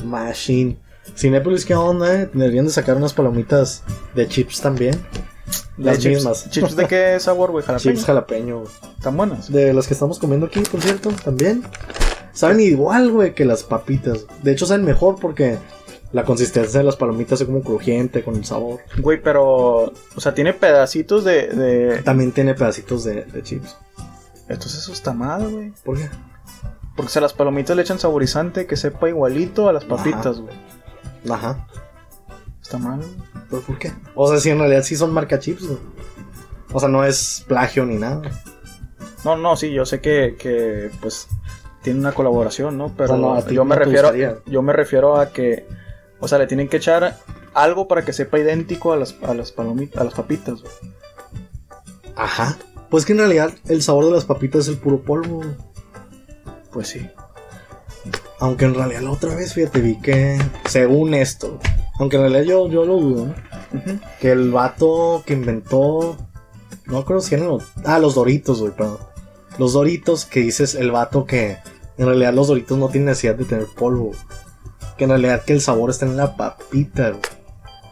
Machine. Cinépolis, ¿qué onda? eh? Deberían de sacar unas palomitas de chips también. Las mismas. ¿Chips de qué sabor, güey? ¿Jalapeño? Chips jalapeño. güey. ¿Están buenas? De las que estamos comiendo aquí, por cierto, también. Saben igual, güey, que las papitas. De hecho, saben mejor porque la consistencia de las palomitas es como crujiente con el sabor. Güey, pero... O sea, tiene pedacitos de... de... También tiene pedacitos de, de chips. Entonces eso está mal, güey. ¿Por qué? Porque si a las palomitas le echan saborizante que sepa igualito a las papitas, güey. Ajá. Está mal. ¿Pero por qué? O sea, si en realidad sí son marca chips, güey. O sea, no es plagio ni nada. No, no, sí, yo sé que, que pues tiene una colaboración, ¿no? Pero O sea, no, a ti yo me no refiero gustaría. yo me refiero a que o sea, le tienen que echar algo para que sepa idéntico a las a las palomitas, a las papitas, güey. Ajá. Pues que en realidad el sabor de las papitas es el puro polvo. Pues sí. Aunque en realidad la otra vez, fíjate, vi que, según esto, aunque en realidad yo, yo lo dudo, ¿no? Que el vato que inventó. No creo si eran los. Ah, los Doritos, güey, perdón. Los Doritos que dices el vato que. En realidad los Doritos no tienen necesidad de tener polvo. Que en realidad que el sabor está en la papita, güey.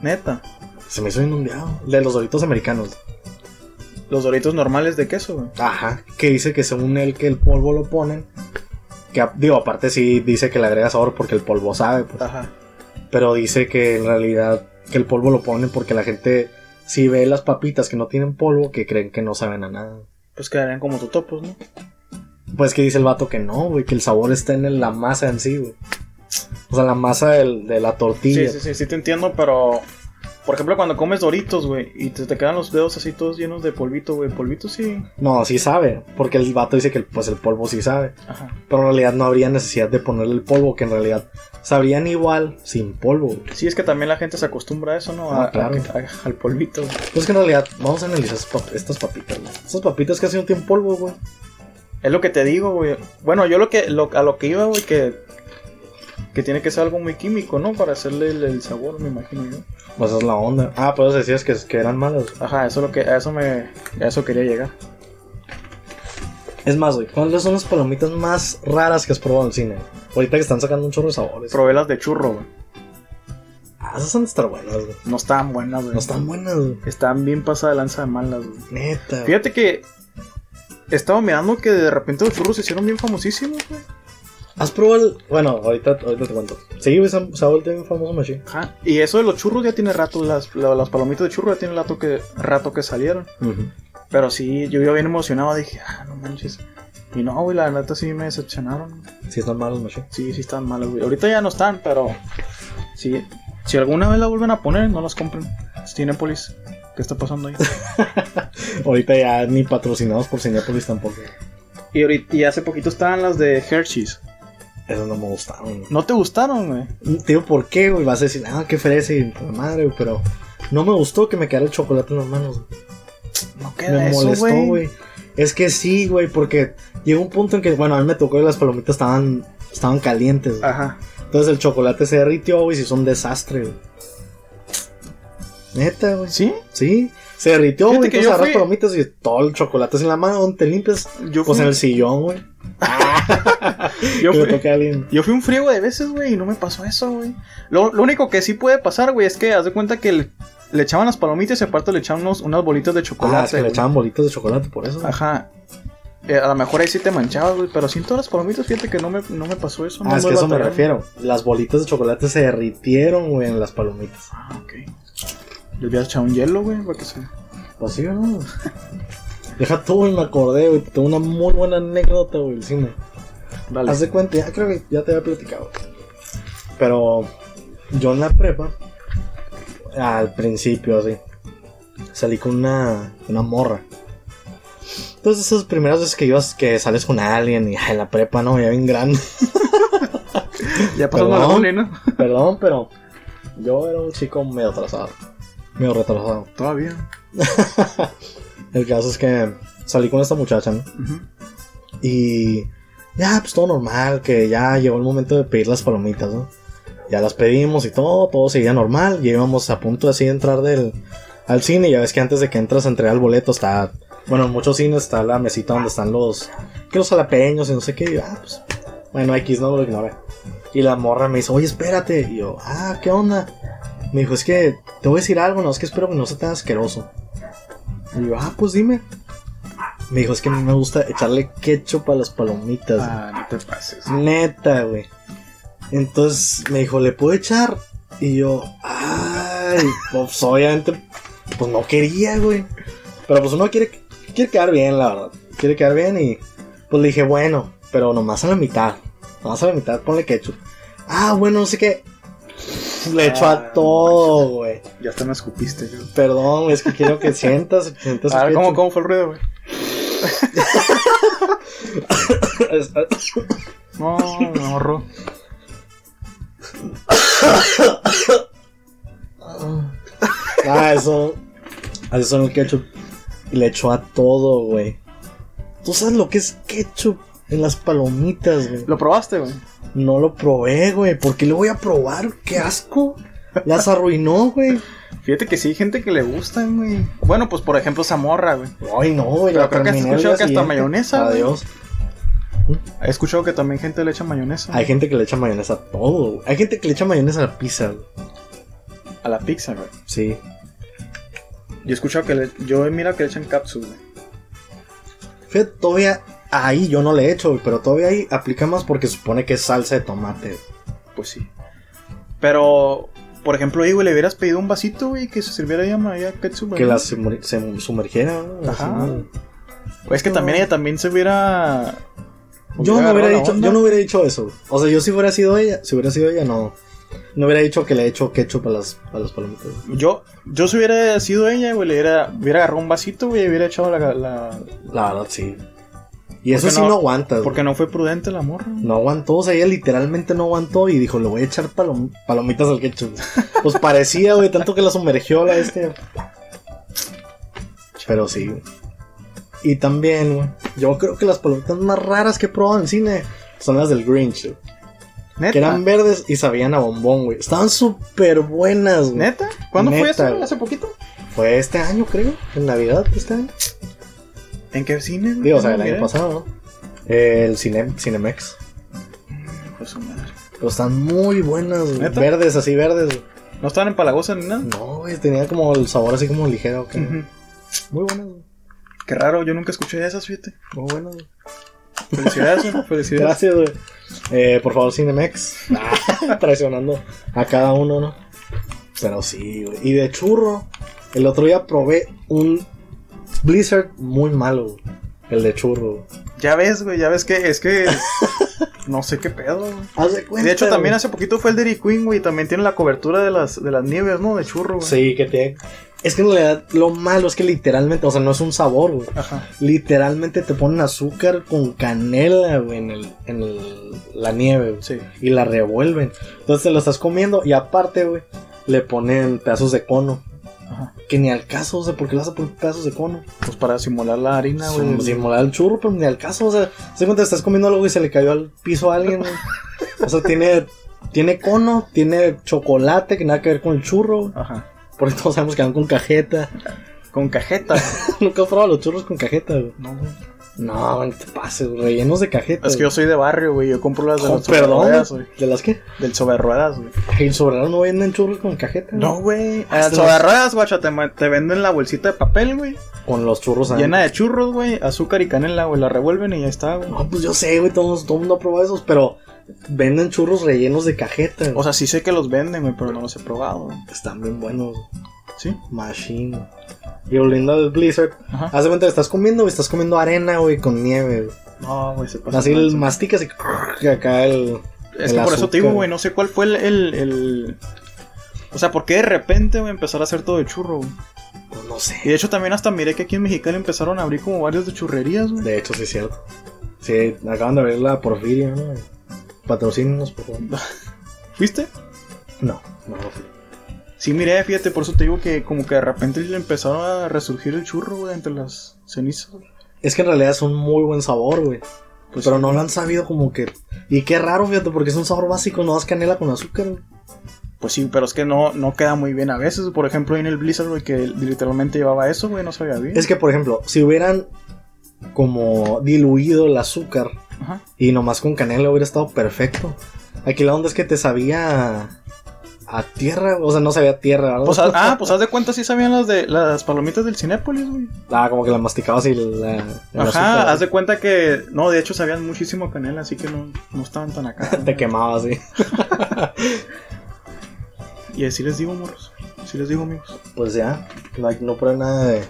Neta. Se me hizo inundado. De los Doritos americanos. Los doritos normales de queso, güey. Ajá. Que dice que según él que el polvo lo ponen. Que digo, aparte sí dice que le agrega sabor porque el polvo sabe, pues. Ajá. Pero dice que en realidad que el polvo lo ponen porque la gente si ve las papitas que no tienen polvo que creen que no saben a nada. Pues quedarían como totopos, ¿no? Pues que dice el vato que no, güey, que el sabor está en la masa en sí, güey. O sea, la masa del- de la tortilla. Sí, sí, sí, sí te entiendo, pero por ejemplo, cuando comes doritos, güey, y te, te quedan los dedos así todos llenos de polvito, güey, polvito sí. No, sí sabe, porque el vato dice que el- pues el polvo sí sabe. Ajá. Pero en realidad no habría necesidad de ponerle el polvo, que en realidad sabrían igual sin polvo. güey. Sí, es que también la gente se acostumbra a eso, ¿no? Ah, A- claro. a- a- al polvito. güey. Pues que en realidad vamos a analizar estas papitas, güey. Estas papitas casi no tienen polvo, güey. Es lo que te digo, güey. Bueno, yo lo que lo, a lo que iba, güey, que que tiene que ser algo muy químico, ¿no? Para hacerle el, el sabor, me imagino yo. Pues es la onda. Ah, pues decías que, que eran malas. Ajá, eso es lo que a eso me a eso quería llegar. Es más, güey, ¿cuáles son las palomitas más raras que has probado en el cine? Ahorita que están sacando un chorro de sabores. Probé las de churro, güey. Ah, esas han de estar buenas, güey. No estaban buenas, güey. No están buenas, güey. Estaban bien pasadas de lanza de malas, güey. Neta. Fíjate que estaba mirando que de repente los churros se hicieron bien famosísimos, güey. ¿Has probado el.? Bueno, ahorita, ahorita te cuento. Sí, güey, ha vuelto bien famoso Machine. Ajá. Y eso de los churros ya tiene rato, las, la- las palomitas de churro ya tiene rato que, rato que salieron. Pero sí, yo iba bien emocionado, dije, ah, no manches. Y no, güey, la neta sí me decepcionaron. Sí, están malos Machine. Sí, sí están malas, güey. Ahorita ya no están, pero sí. Si alguna vez la vuelven a poner, no las compren. Cinepolis, ¿qué está pasando ahí? Ahorita ya ni patrocinados por Cinepolis tampoco. y, ahorita, y hace poquito estaban las de Hershey's. Esas no me gustaron. güey. ¿No te gustaron, güey? Te digo, ¿por qué, güey? Vas a decir, ah, qué fresa y la madre, güey. Pero no me gustó que me quedara el chocolate en las manos. güey. No queda Me eso, molestó, güey. güey. Es que sí, güey, porque llegó un punto en que, bueno, a mí me tocó que las palomitas estaban, estaban calientes. güey. Ajá. Entonces el chocolate se derritió, güey, y se hizo un desastre, güey. Neta, güey. ¿Sí? Sí, se derritió, Fíjate güey. Entonces agarras fui- palomitas y todo el chocolate es en la mano, ¿dónde te limpias? Yo Pues fui, en el sillón, güey. yo fui-. Yo un friego de veces, güey, y no me pasó eso, güey. Lo, lo único que sí puede pasar, güey, es que haz de cuenta que le echaban las palomitas y aparte le echaban unos, unas bolitas de chocolate. Ah, es que le echaban bolitas de chocolate por eso. Ajá. Eh, a lo mejor ahí sí te manchabas, güey. Pero sin todas las palomitas, fíjate que no me, no me pasó eso. Ah, no es que eso me refiero. Las bolitas de chocolate se derritieron, güey, en las palomitas. Ah, ok. Le hubieras echado un hielo, güey, para que se. Pues sí, ¿no? Deja tú, güey, me acordé, güey. Tengo una muy buena anécdota, güey, del cine. Dale. Haz de cuenta, ya creo que ya te había platicado. Pero yo en la prepa, al principio, así, salí con una, una morra. Entonces, esas primeras veces que ibas, que sales con alguien y ay, en la prepa, no, ya bien grande. Ya pasó la ¿no? Perdón, pero yo era un chico medio atrasado. Medio retrasado. Todavía. El caso es que salí con esta muchacha, ¿no? Y ya, pues todo normal, que ya llegó el momento de pedir las palomitas, ¿no? Ya las pedimos y todo, todo seguía normal. Ya íbamos a punto así de entrar del, al cine. Ya ves que antes de que entras a entregar el boleto está, bueno, en muchos cines está la mesita donde están los, que los jalapeños y no sé qué. Y yo, ah, pues, bueno, X no lo ignoré. Y la morra me dice, oye, espérate. Y yo, ah, ¿qué onda? Me dijo, es que te voy a decir algo, no, es que espero que no sea tan asqueroso. Y yo, ah, pues dime. Me dijo, es que a mí me gusta echarle ketchup a las palomitas. güey". Ah, no te pases. Neta, güey. Entonces me dijo, ¿le puedo echar? Y yo, ay, pues obviamente, pues no quería, güey. Pero pues uno quiere, quiere quedar bien, la verdad. Quiere quedar bien y pues le dije, bueno, pero nomás a la mitad. Nomás a la mitad, ponle ketchup. Ah, bueno, no sé qué. Le echo Ah, a todo, güey. Ya hasta me escupiste, yo. Perdón, es que quiero que sientas, sientas A ver, ¿cómo. ¿cómo fue el ruido, güey? No, me ahorro. Ah, eso. Son el ketchup. Y le echó a todo, güey. ¿Tú sabes lo que es ketchup en las palomitas, güey? ¿Lo probaste, güey? No lo probé, güey. ¿Por qué lo voy a probar? ¡Qué asco! Las arruinó, güey. Fíjate que sí hay gente que le gustan, güey. Bueno, pues por ejemplo, Zamorra, güey. Ay, no, güey. Pero creo que has escuchado que hasta mayonesa, güey. Adiós. He escuchado que también gente le echa mayonesa. Hay gente que le echa mayonesa a todo, güey. Hay gente que le echa mayonesa a la pizza, güey. A la pizza, güey. Sí. Yo he escuchado que le... Yo he mirado que le echan cápsula, güey. Fíjate, todavía ahí yo no le echo, güey. Pero todavía ahí aplica más porque supone que es salsa de tomate. Pues sí. Pero, por ejemplo, ahí, güey, le hubieras pedido un vasito, güey, que se sirviera ya María ketchup, güey. Que la sumer- se sumergiera, ¿no? Ajá. Pues es que también ella también se hubiera... Yo no hubiera dicho, onda. yo no hubiera dicho eso. O sea, yo si hubiera sido ella, si hubiera sido ella, no. No hubiera dicho que le he hecho ketchup a las, a las palomitas. Yo, yo si hubiera sido ella, güey, le hubiera, hubiera agarrado un vasito, güey, y hubiera echado la... la- La verdad, sí. Y eso sí no- no, aguanta. güey. Porque no fue prudente la morra. No aguantó, o sea, ella literalmente no aguantó y dijo, le voy a echar palom- palomitas al ketchup. Pues parecía, güey, tanto que la sumergió la este. Pero sí. güey. Y también, güey, yo creo que las palomitas más raras que he probado en cine son las del Grinch, güey. ¿Neta? Que eran verdes y sabían a bombón, güey. Estaban súper buenas, güey. ¿Neta? ¿Cuándo fue Neta, eso? güey. ¿Hace poquito? Fue este año, creo. En Navidad, este año. ¿En qué cine? Digo, o sea, el No año pasado, ¿no? El cine, Cinemex. Hijo de su madre. Pero están muy buenas. ¿Neta? Verdes, así verdes, güey. ¿No estaban en Palagosa ni nada? No, güey, tenía como el sabor así como ligero. que-. Muy buenas, güey. Qué raro, yo nunca escuché de esas, fíjate. Muy buenas, güey. Felicidades, güey, felicidades. Gracias, güey. Eh, por favor, Cinemex. Ah, Traicionando a cada uno, ¿no? Pero sí, güey. Y de churro, el otro día probé un Blizzard muy malo, güey. El de churro. Ya ves, güey, ya ves que es que. no sé qué pedo, güey. Haz de cuenta. De hecho, también hace poquito fue el Dairy Queen, güey. También tiene la cobertura de las, de las nieves, ¿no? De churro, güey. Sí, que te. Es que en realidad lo malo es que literalmente, o sea, no es un sabor, güey. Ajá. Literalmente te ponen azúcar con canela, güey, en, el, en el- la nieve, güey. Sí. Y la revuelven. Entonces te lo estás comiendo y aparte, güey, le ponen pedazos de cono. Ajá. Que ni al caso, o sea, ¿por qué le vas a poner pedazos de cono? Pues para simular la harina, güey. Sin simular el churro, pero ni al caso, o sea, se cuenta, estás comiendo algo y se le cayó al piso a alguien, güey. O sea, tiene, tiene cono, tiene chocolate que nada que ver con el churro. Ajá. Porque todos sabemos que van con cajeta. Con cajeta. Nunca he probado los churros con cajeta, güey. no, güey. No, no te pases, rellenos de cajeta. Es que yo soy de barrio, güey. Yo compro las de Oh, sobre perdón. güey. ¿De las qué? Del sobre ruedas, güey. El sobrano no venden churros con cajeta. No, güey. Ah, El este sobre no- ruedas, guacha, te, te venden la bolsita de papel, güey. Con los churros adentro. Llena de churros, güey. Azúcar y canela, güey. La revuelven y ya está, güey. No, pues yo sé, güey, todo, todo el mundo ha probado esos, pero venden churros rellenos de cajeta. O sea, sí sé que los venden, güey, pero no los he probado, güey. están bien buenos. ¿Sí? Machine. Lindo del Blizzard. Ajá. Haz de cuenta que estás comiendo, güey, estás comiendo arena, güey, con nieve, güey. No, güey, se pasa. Así el masticas y, y acá el. Es el que por eso te digo, güey, no sé cuál fue el, el, el- O sea, ¿por qué de repente, güey, empezar a hacer todo de churro, güey? Pues no sé. Y de hecho también hasta miré que aquí en Mexicali empezaron a abrir como varios de churrerías, güey. De hecho, sí es cierto. Sí, acaban de abrir la Porfiria, ¿no? Patrocínenos, por favor. ¿Fuiste? No, no, no fui. Sí, miré, fíjate, por eso te digo que como que de repente le empezaron a resurgir el churro, güey, entre las cenizas. Es que en realidad es un muy buen sabor, güey. Pues pero sí. no lo han sabido como que. Y qué raro, fíjate, porque es un sabor básico, no das canela con azúcar. güey. Pues sí, pero es que no, no queda muy bien a veces. Por ejemplo, en el Blizzard, güey, que literalmente llevaba eso, güey, no sabía bien. Es que, por ejemplo, si hubieran como diluido el azúcar Ajá. y nomás con canela hubiera estado perfecto. Aquí la onda es que te sabía a tierra, o sea, no sabía tierra. Pues, ah, pues haz de cuenta, sí sabían las de las palomitas del Cinépolis, güey. Ah, como que la masticabas y la. el Ajá, azúcar, haz de cuenta que. No, de hecho sabían muchísimo canela, así que no, no estaban tan acá. Te quemabas, sí. y así les digo, morros. Así les digo, amigos. Pues ya, hay- no prueba nada de.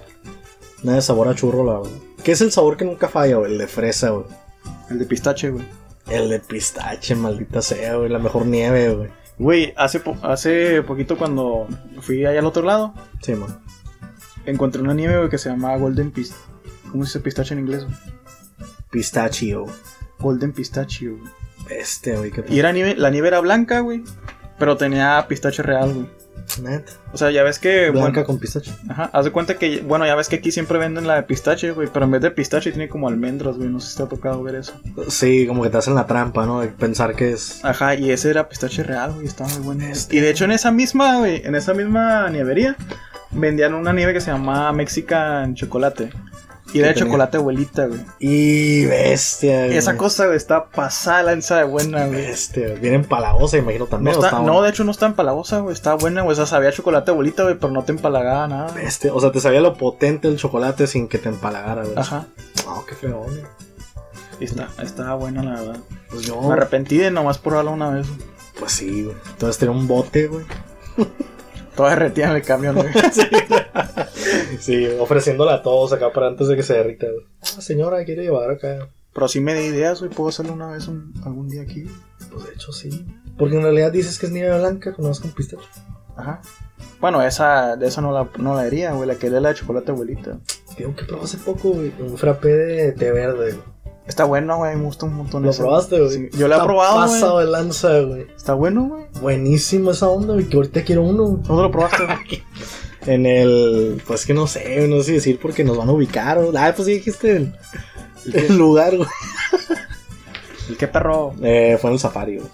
Nada de sabor a churro, la verdad. ¿Qué es el sabor que nunca falla, güey? El de fresa, güey. El de pistache, güey. El de pistache, maldita sea, güey. La mejor nieve, güey. Güey, hace, po- hace poquito cuando fui allá al otro lado, Sí, man. encontré una nieve, güey, que se llama Golden Pistache. ¿Cómo se dice pistache en inglés, güey? Pistachio. Golden Pistachio, güey. Este, güey, qué Y era nieve, la nieve era blanca, güey. Pero tenía pistache real, güey. Neta. O sea, ya ves que. Blanca bueno, con pistache. Ajá, haz de cuenta que, bueno, ya ves que aquí siempre venden la de pistache, güey, pero en vez de pistache tiene como almendras, güey, no sé si te ha tocado ver eso. Sí, como que te hacen la trampa, ¿no? De pensar que es. Ajá, y ese era pistache real, güey, estaba muy bueno. Este. Y de hecho en esa misma, güey, en esa misma nievería, vendían una nieve que se llamaba Mexican Chocolate. Y era ¿Qué de chocolate abuelita, güey. Y bestia, güey. Esa cosa, güey, está pasada la lanza de buena, güey. Bestia. Viene empalagosa, imagino No, también. ¿o está, está no, buena? de hecho no está empalagosa, güey, está buena, güey, o sea, sabía chocolate abuelita, güey, pero no te empalagaba nada. Bestia. O sea, te sabía lo potente del chocolate sin que te empalagara, güey. Ajá, No, qué feo, güey. y está, estaba buena, la verdad. Pues yo. Me arrepentí de nomás probarla una vez, güey. Pues sí, güey. Entonces tenía un bote, güey. Toda derretida en el camión, güey. Sí, ofreciéndola a todos acá para antes de que se derrita, güey. Ah, señora, quiere llevar acá. Pero sí me di ideas, güey, puedo hacerlo una vez un- algún día aquí. Pues de hecho sí. Porque en realidad dices que es nieve blanca, con con pistache. Ajá. Bueno, esa, de esa no la, no la haría, güey, la que era la de chocolate abuelita. Digo que probé hace poco, güey. Un frappé de té verde, güey. Está bueno, güey, me gusta un montón ¿Lo ese. probaste, güey? Sí, yo lo he Está probado, pasado güey. de lanza, güey. Está bueno, güey. Buenísimo esa onda, güey. Que ahorita quiero uno. güey. ¿Dónde lo probaste, güey? En el. Pues que no sé, no sé si decir porque nos van a ubicar. o- Ah, pues sí dijiste el, el lugar, güey. ¿El qué perro? Eh, fue en el safari, güey.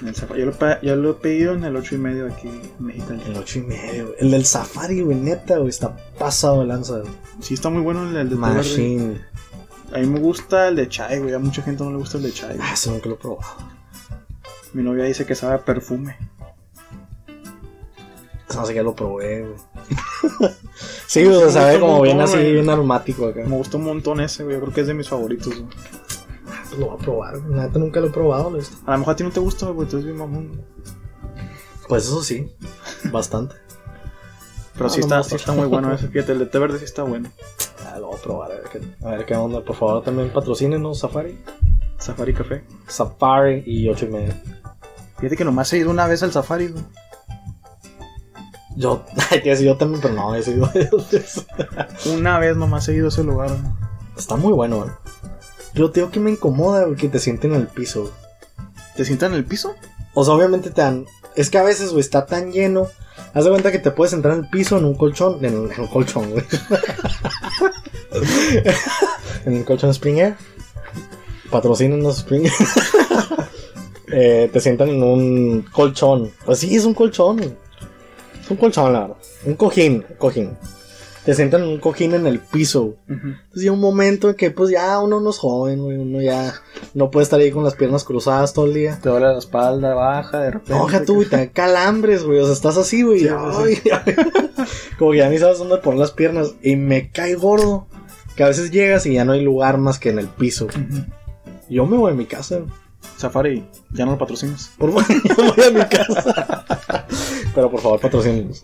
En el Safari. Yo lo, yo lo he pedido en el 8 y medio aquí en Mexicali. El ocho y medio, güey. El del safari, güey, neta, güey. Está pasado de lanza, güey. Sí, está muy bueno el, el de verde. A mí me gusta el de chai, güey. A mucha gente no le gusta el de chai. güey. Ah, ese nunca lo he probado. Mi novia dice que sabe a perfume. No sé que lo probé, güey. sí, güey, o sea, Me sabe como bien así, güey. bien aromático acá. Me gusta un montón ese, güey. Yo creo que es de mis favoritos, güey. Pues lo voy a probar, güey. Neta, nunca lo he probado, güey. A lo mejor a ti no te gusta, güey. Tú eres bien mamón. Pues eso sí, bastante. Pero Ah, sí, no está, sí está muy bueno ese. Fíjate, el de té verde sí está bueno. Ah, lo voy a probar, a ver qué, a ver qué onda. Por favor, también patrocínenos Safari. Safari Café. Safari y ocho y medio. Fíjate que nomás he ido una vez al Safari, güey. Yo, que yo también, pero no, he veces. Una vez nomás he ido a ese lugar, güey. Está muy bueno, güey. Pero te digo que me incomoda, güey, que te sienten en el piso. ¿Te sientas en el piso? O sea, obviamente te dan. Es que a veces, güey, está tan lleno. Haz de cuenta que te puedes entrar en el piso en un colchón. En, un- colchón, güey. en un colchón Spring Air. Patrocínenos Spring Air. Eh, te sientan en un colchón. Pues sí, es un colchón. Es un colchón, la verdad. Un cojín, cojín. Te sientan en un cojín en el piso. Ujú. Entonces llega un momento en que pues ya uno no es joven, güey, uno ya no puede estar ahí con las piernas cruzadas todo el día. Te duele la espalda baja de repente. No, deja tú, güey, te dan calambres, güey, o sea, estás así, güey, Sí, y, ay, como que ya ni sabes dónde poner las piernas y me cae gordo. Que a veces llegas y ya no hay lugar más que en el piso. Yo me voy a mi casa. Safari, ya no lo patrocinas. Por favor, yo voy a mi casa. Pero por favor, patrocínenos.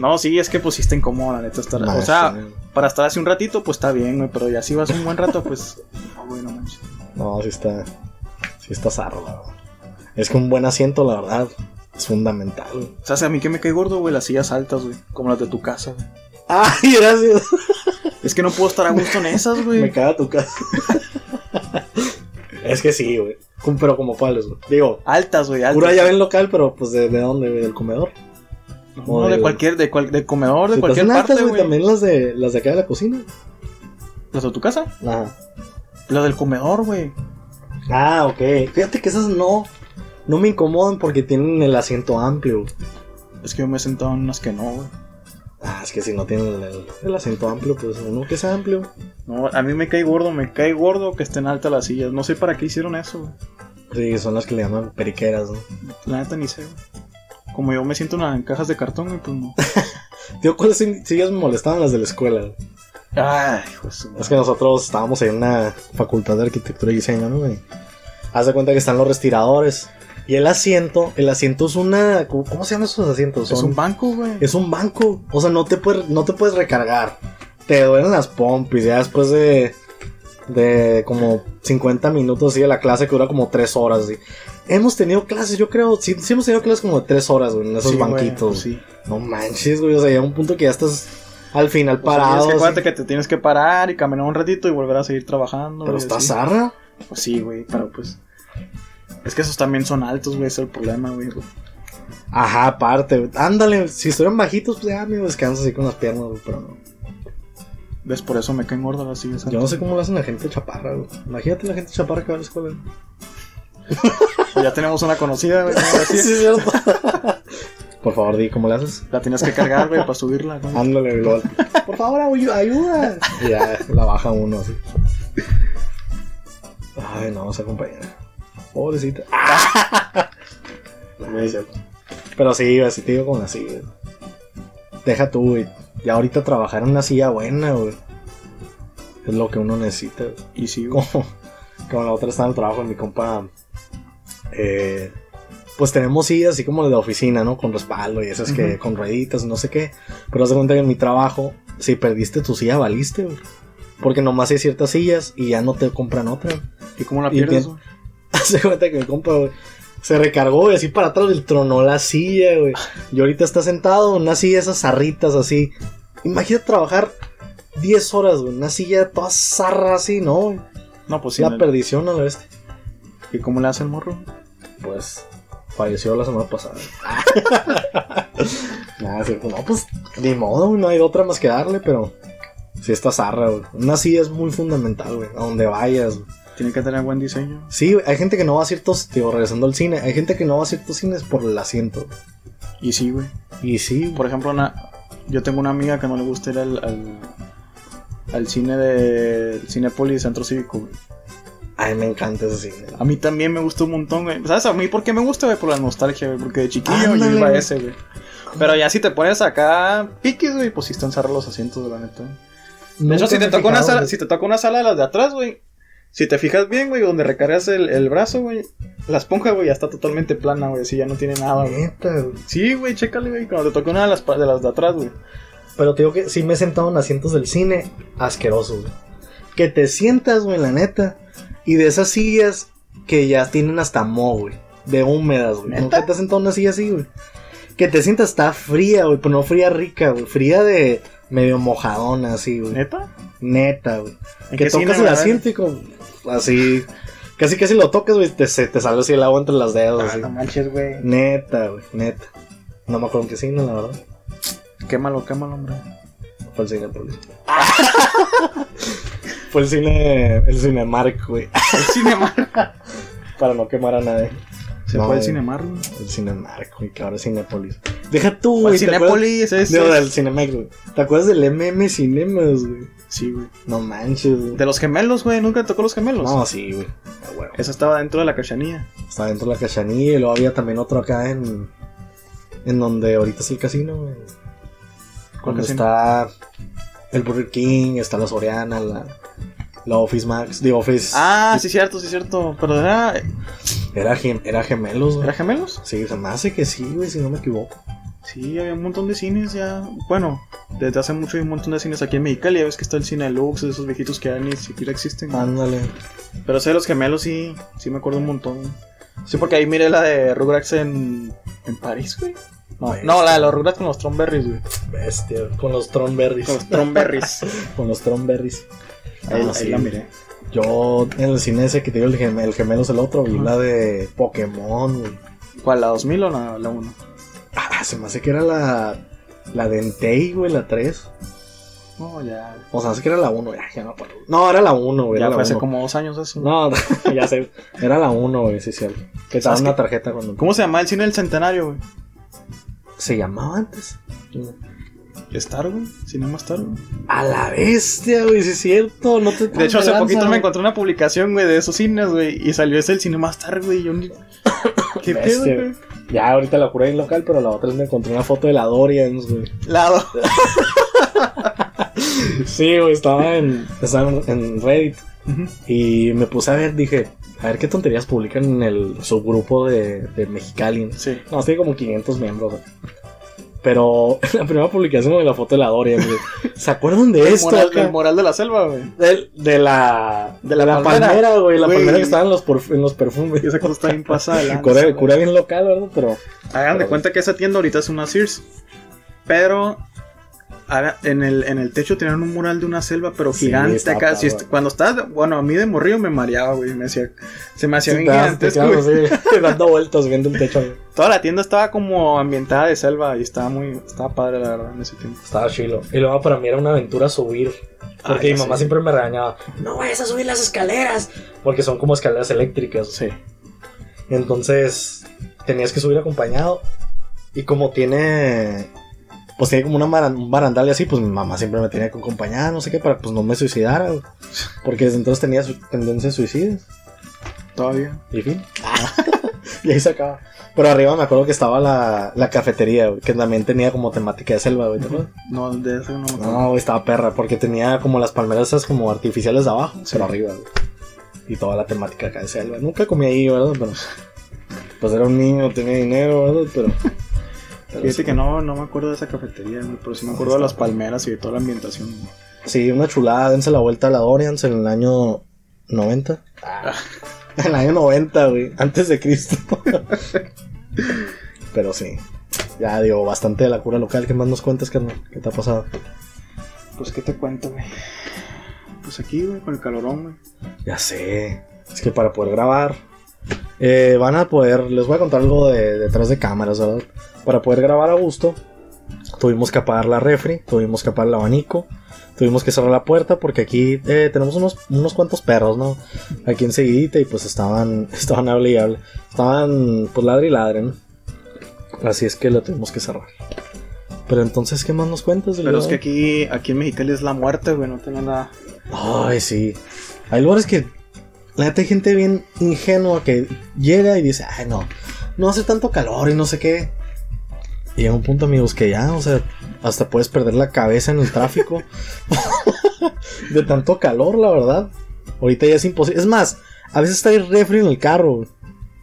No, sí, es que pues sí está incómodo, la neta. Estar... O sea, sí. para estar así un ratito, pues está bien, güey. Pero ya si vas un buen rato, pues. No, güey, no manches. No, sí está. Sí está zarro, la verdad. Es que un buen asiento, la verdad, es fundamental. güey. O sea, a mí que me cae gordo, güey, las sillas altas, güey. Como las de tu casa, güey. Ay, gracias. Es que no puedo estar a gusto en esas, Me güey. caga tu casa. es que sí, güey. Pero como cuáles, güey. Digo, Altas, güey, altas. pura llave en local, pero pues de, de dónde, güey, del comedor. No, de cualquier, de, cual, de comedor, de cualquier parte, altas, güey. También las de, las de acá de la cocina. ¿Las de tu casa? Ajá. Las del comedor, güey. Ah, ok. Fíjate que esas no. No me incomodan porque tienen el asiento amplio. Es que yo me he sentado en unas que no, güey. Ah, es que si no tienen el, el- el asiento amplio, pues uno que sea amplio. No, a mí me cae gordo, me cae gordo que estén altas las sillas. No sé para qué hicieron eso, güey. Sí, son las que le llaman periqueras, ¿no? La neta ni sé, güey. Como yo me siento en, cajas de cartón, güey, pues no. Tío, ¿cuáles si- sillas me molestaban las de la escuela? Ay, su Es que nosotros estábamos en una facultad de arquitectura y diseño, ¿no? güey? Haz de cuenta que están los respiradores. Y el asiento, el asiento es una. ¿Cómo se llaman esos asientos? Es un banco, güey. es un banco. O sea, no te, puedes, no te puedes recargar. Te duelen las pompis. Ya después de. De como 50 minutos así de la clase que dura como 3 horas. así. Hemos tenido clases, yo creo. Sí, sí hemos tenido clases como de 3 horas, güey, en esos Sí, banquitos. pues sí. No manches, güey. O sea, llega un punto que ya estás al final O sea, parado. que, así. acuérdate que te tienes que parar y caminar un ratito y volver a seguir trabajando. Pero y está así. zarra. Pues sí, güey, pero pues. Es que esos también son altos, güey, ese es el problema, güey. Ajá, aparte, güey. ándale, si estuvieran bajitos, pues ya me descanso así con las piernas, güey, pero no. ¿Ves? Por eso me caen gordas las sillas. Yo no sé cómo lo hacen la gente chaparra, güey. Imagínate la gente chaparra que va a la escuela. Ya tenemos una conocida, güey. Sí, es cierto. Por favor, di cómo le haces. La tienes que cargar, güey, para subirla. güey. Ándale, igual. Por favor, ayu- ayuda. Y ya la baja uno así. Ay, no, esa compañera. Pobrecita. No, es cierto. Pero sí, así te digo con la silla. Deja tú, güey. Ya ahorita trabajar en una silla buena, güey. Es lo que uno necesita, güey. Y sí, güey. como, como la otra está en el trabajo mi compa. eh, pues tenemos sillas así como de oficina, ¿no? Con respaldo y esas que Ujú. con rueditas, no sé qué. Pero haz de cuenta que en mi trabajo, si perdiste tu silla, valiste, güey. Porque nomás hay ciertas sillas y ya no te compran otra. ¿Y cómo la pierdes, de cuenta que mi compa, güey, se recargó y así para atrás le tronó la silla, güey. Y ahorita está sentado en una silla de esas zarritas así. Imagínate trabajar 10 horas, güey. Una silla toda zarra así, ¿no? No, pues sí. la el- perdición a la bestia. ¿Y cómo le hace el morro? Pues falleció la semana pasada. Nada, cierto. No, pues ni modo, güey, no hay otra más que darle, pero sí está zarra, güey. Una silla es muy fundamental, güey. A donde vayas. güey. Tiene que tener buen diseño. Sí, hay gente que no va a ciertos, digo, regresando al cine, hay gente que no va a ciertos cines por el asiento. Y sí, güey. Y sí, Por ejemplo, una, yo tengo una amiga que no le gusta ir al, al, al cine de Cinepolis Centro Cívico, güey. a mí me encanta ese cine. A mí también me gustó un montón, güey. ¿Sabes? A mí, ¿por qué me gusta, güey? Por la nostalgia, güey. Porque de chiquillo yo iba a ese, güey. Pero ya si te pones acá piquis, güey, pues sí están cerrados los asientos, de la neta. De hecho, si te, toca una sala, si te toca una sala de las de atrás, güey. Si te fijas bien, güey, donde recargas el, el brazo, güey. La esponja, güey, ya está totalmente plana, güey. Así ya no tiene nada, güey. Neta, güey. Sí, güey, chécale, güey. Cuando te toca una de las, de las de atrás, güey. Pero te digo que sí me he sentado en asientos del cine asquerosos, güey. Que te sientas, güey, la neta. Y de esas sillas que ya tienen hasta moho, güey. De húmedas, güey. Nunca te has sentado en una silla así, güey. Que te sientas está fría, güey. Pero no fría rica, güey. Fría de medio mojadona, así, güey. ¿Neta? Neta, güey. ¿En Que tocas el asiento y como así. Casi casi lo tocas, güey. Te, se- te sale así el agua entre los dedos, Ah, así. no manches, güey. Neta, güey. Neta. No me acuerdo en qué cine, la verdad. Quémalo, quémalo, hombre. Fue el cine. Fue el cine. El Cinemark, güey. El Cinemar. Para no quemar a nadie. Se No, fue el güey. Cinemar, güey. El Cinemark, güey, que ahora es Cinepolis. Deja tú, ¿Cuál güey. Cinépolis? Ese No, es- del Cinemex, güey. ¿Te acuerdas del MM Cinemas, güey? Sí, güey. No manches, güey. De los gemelos, güey. Nunca tocó los gemelos. No, sí, güey. Ah, huevo. Esa estaba dentro de la cachanilla. Estaba dentro de la cachanilla y luego había también otro acá en. En donde ahorita es el casino, güey. Cuando casino? está el Burger King, está la Soriana, la, la Office Max, The Office. Ah, sí, cierto, sí, cierto. Pero era. Era, gem- era gemelos, güey. ¿Era gemelos? Sí, se me hace que sí, güey, si no me equivoco. Sí, había un montón de cines ya. Bueno, desde hace mucho hay un montón de cines aquí en Mexicali. Ya ves que está el cine Lux, esos viejitos que ya ni siquiera existen. Ándale. Pero ese de los gemelos sí, sí me acuerdo un montón. Sí, porque ahí miré la de Rugrats en, en París, güey. No, la de los Rugrats con los Tronberries, güey. Bestia, con los Tronberries. Con los Tronberries. con los Tronberries. ahí, Ah, ahí sí, la miré. Yo en el cine ese que te digo, el, gem- el gemelo es el otro, vi la de Pokémon, güey. ¿Cuál, la 2000 o la, la 1? Ah, se me hace que era la. La de Entei, güey, la 3. No, ya. O sea, hace que era la 1, ya, ya no acuerdo. No, era la 1, güey. Ya era fue hace 1. como dos años eso. No, ya sé. Era la 1, güey, sí, cierto. Que ¿Sabes daban una tarjeta cuando. ¿Cómo se llamaba el cine del centenario, güey? se llamaba antes? Star, güey. Cinema Star, güey. A la bestia, güey, sí es cierto. No te De hecho, hace poquito me encontré una publicación, güey, de esos cines, güey. Y salió ese el Cinema Star, güey. y Yo ni... ¿Qué pedo, güey? Ya, ahorita la curé en local, pero la otra vez me encontré una foto de la Dorians, güey. Lado. Sí, güey, estaba en, estaba en, en Reddit y me puse a ver, dije, a ver qué tonterías publican en el subgrupo de, de Mexicali. Sí. No, tiene como 500 miembros, güey. Pero la primera publicación de la foto de la Dorian, güey. ¿Se acuerdan de El esto? moral, el moral de la selva, güey. Del- de la, De la palmera. güey. La palmera que estaba en los, en los perfumes. Y esa cosa está bien pasada. de cura bien local, ¿verdad? Pero Hagan de cuenta que esa tienda ahorita es una Sears. Pero en, el, en el techo tenían un mural de una selva, pero Sí, gigante está acá. Si padre. est- cuando estaba, bueno, a mí de morrillo me mareaba, güey. Me hacía, se me hacía Sí, bien gigantesco, así, dando vueltas viendo el techo. güey. Toda la tienda estaba como ambientada de selva y estaba muy, estaba padre, la verdad, en ese tiempo. Estaba chilo. Y luego para mí era una aventura subir. Porque Ah, mi ya mamá siempre me regañaba. No vayas a subir las escaleras. Porque son como escaleras eléctricas. Sí. Entonces tenías que subir acompañado. Y como tiene. Pues tiene como una un barandal y así, pues mi mamá siempre me tenía que acompañar, no sé qué, para pues no me suicidara. güey. Porque desde entonces tenía su tendencia a suicidios. Todavía. Y fin. y ahí se acaba. Pero arriba me acuerdo que estaba la, la cafetería, güey, que también tenía como temática de selva, güey. No, de eso no me acuerdo. No, güey, estaba perra, porque tenía como las palmeras esas como artificiales de abajo, Sí. pero arriba, güey. Y toda la temática acá de selva. Nunca comí ahí, ¿verdad? Pero. Pues era un niño, tenía dinero, ¿verdad? Pero. Pero Fíjate sí. que no, no me acuerdo de esa cafetería, pero sí me acuerdo de las palmeras y de toda la ambientación. Sí, una chulada, dense la vuelta a la Dorians en el año 90. En el año 90, güey, antes de Cristo. Pero sí. Ya digo, bastante de la cura local. ¿Qué más nos cuentas, carnal? ¿Qué te ha pasado? Pues, ¿qué te cuento, güey? Pues aquí, güey, con el calorón, güey. Ya sé. Es que para poder grabar. Eh, van a poder. Les voy a contar algo de detrás de cámaras, ¿verdad? Para poder grabar a gusto. Tuvimos que apagar la refri. Tuvimos que apagar el abanico. Tuvimos que cerrar la puerta porque aquí eh, tenemos unos, unos cuantos perros, ¿no? Aquí enseguidita y pues estaban, estaban hable y hable. Estaban pues ladre y ladre, ¿no? Así es que lo tuvimos que cerrar. Pero entonces, ¿qué más nos cuentas? Pero es que aquí, aquí en Mexicali es la muerte, güey, no tiene nada. Ay, sí. Hay lugares que. La neta hay gente bien ingenua que llega y dice, ay, no, no hace tanto calor y no sé qué. Y llega un punto, amigos, que ya, o sea, hasta puedes perder la cabeza en el tráfico. de tanto calor, la verdad. Ahorita ya es imposible. Es más, a veces está el refri en el carro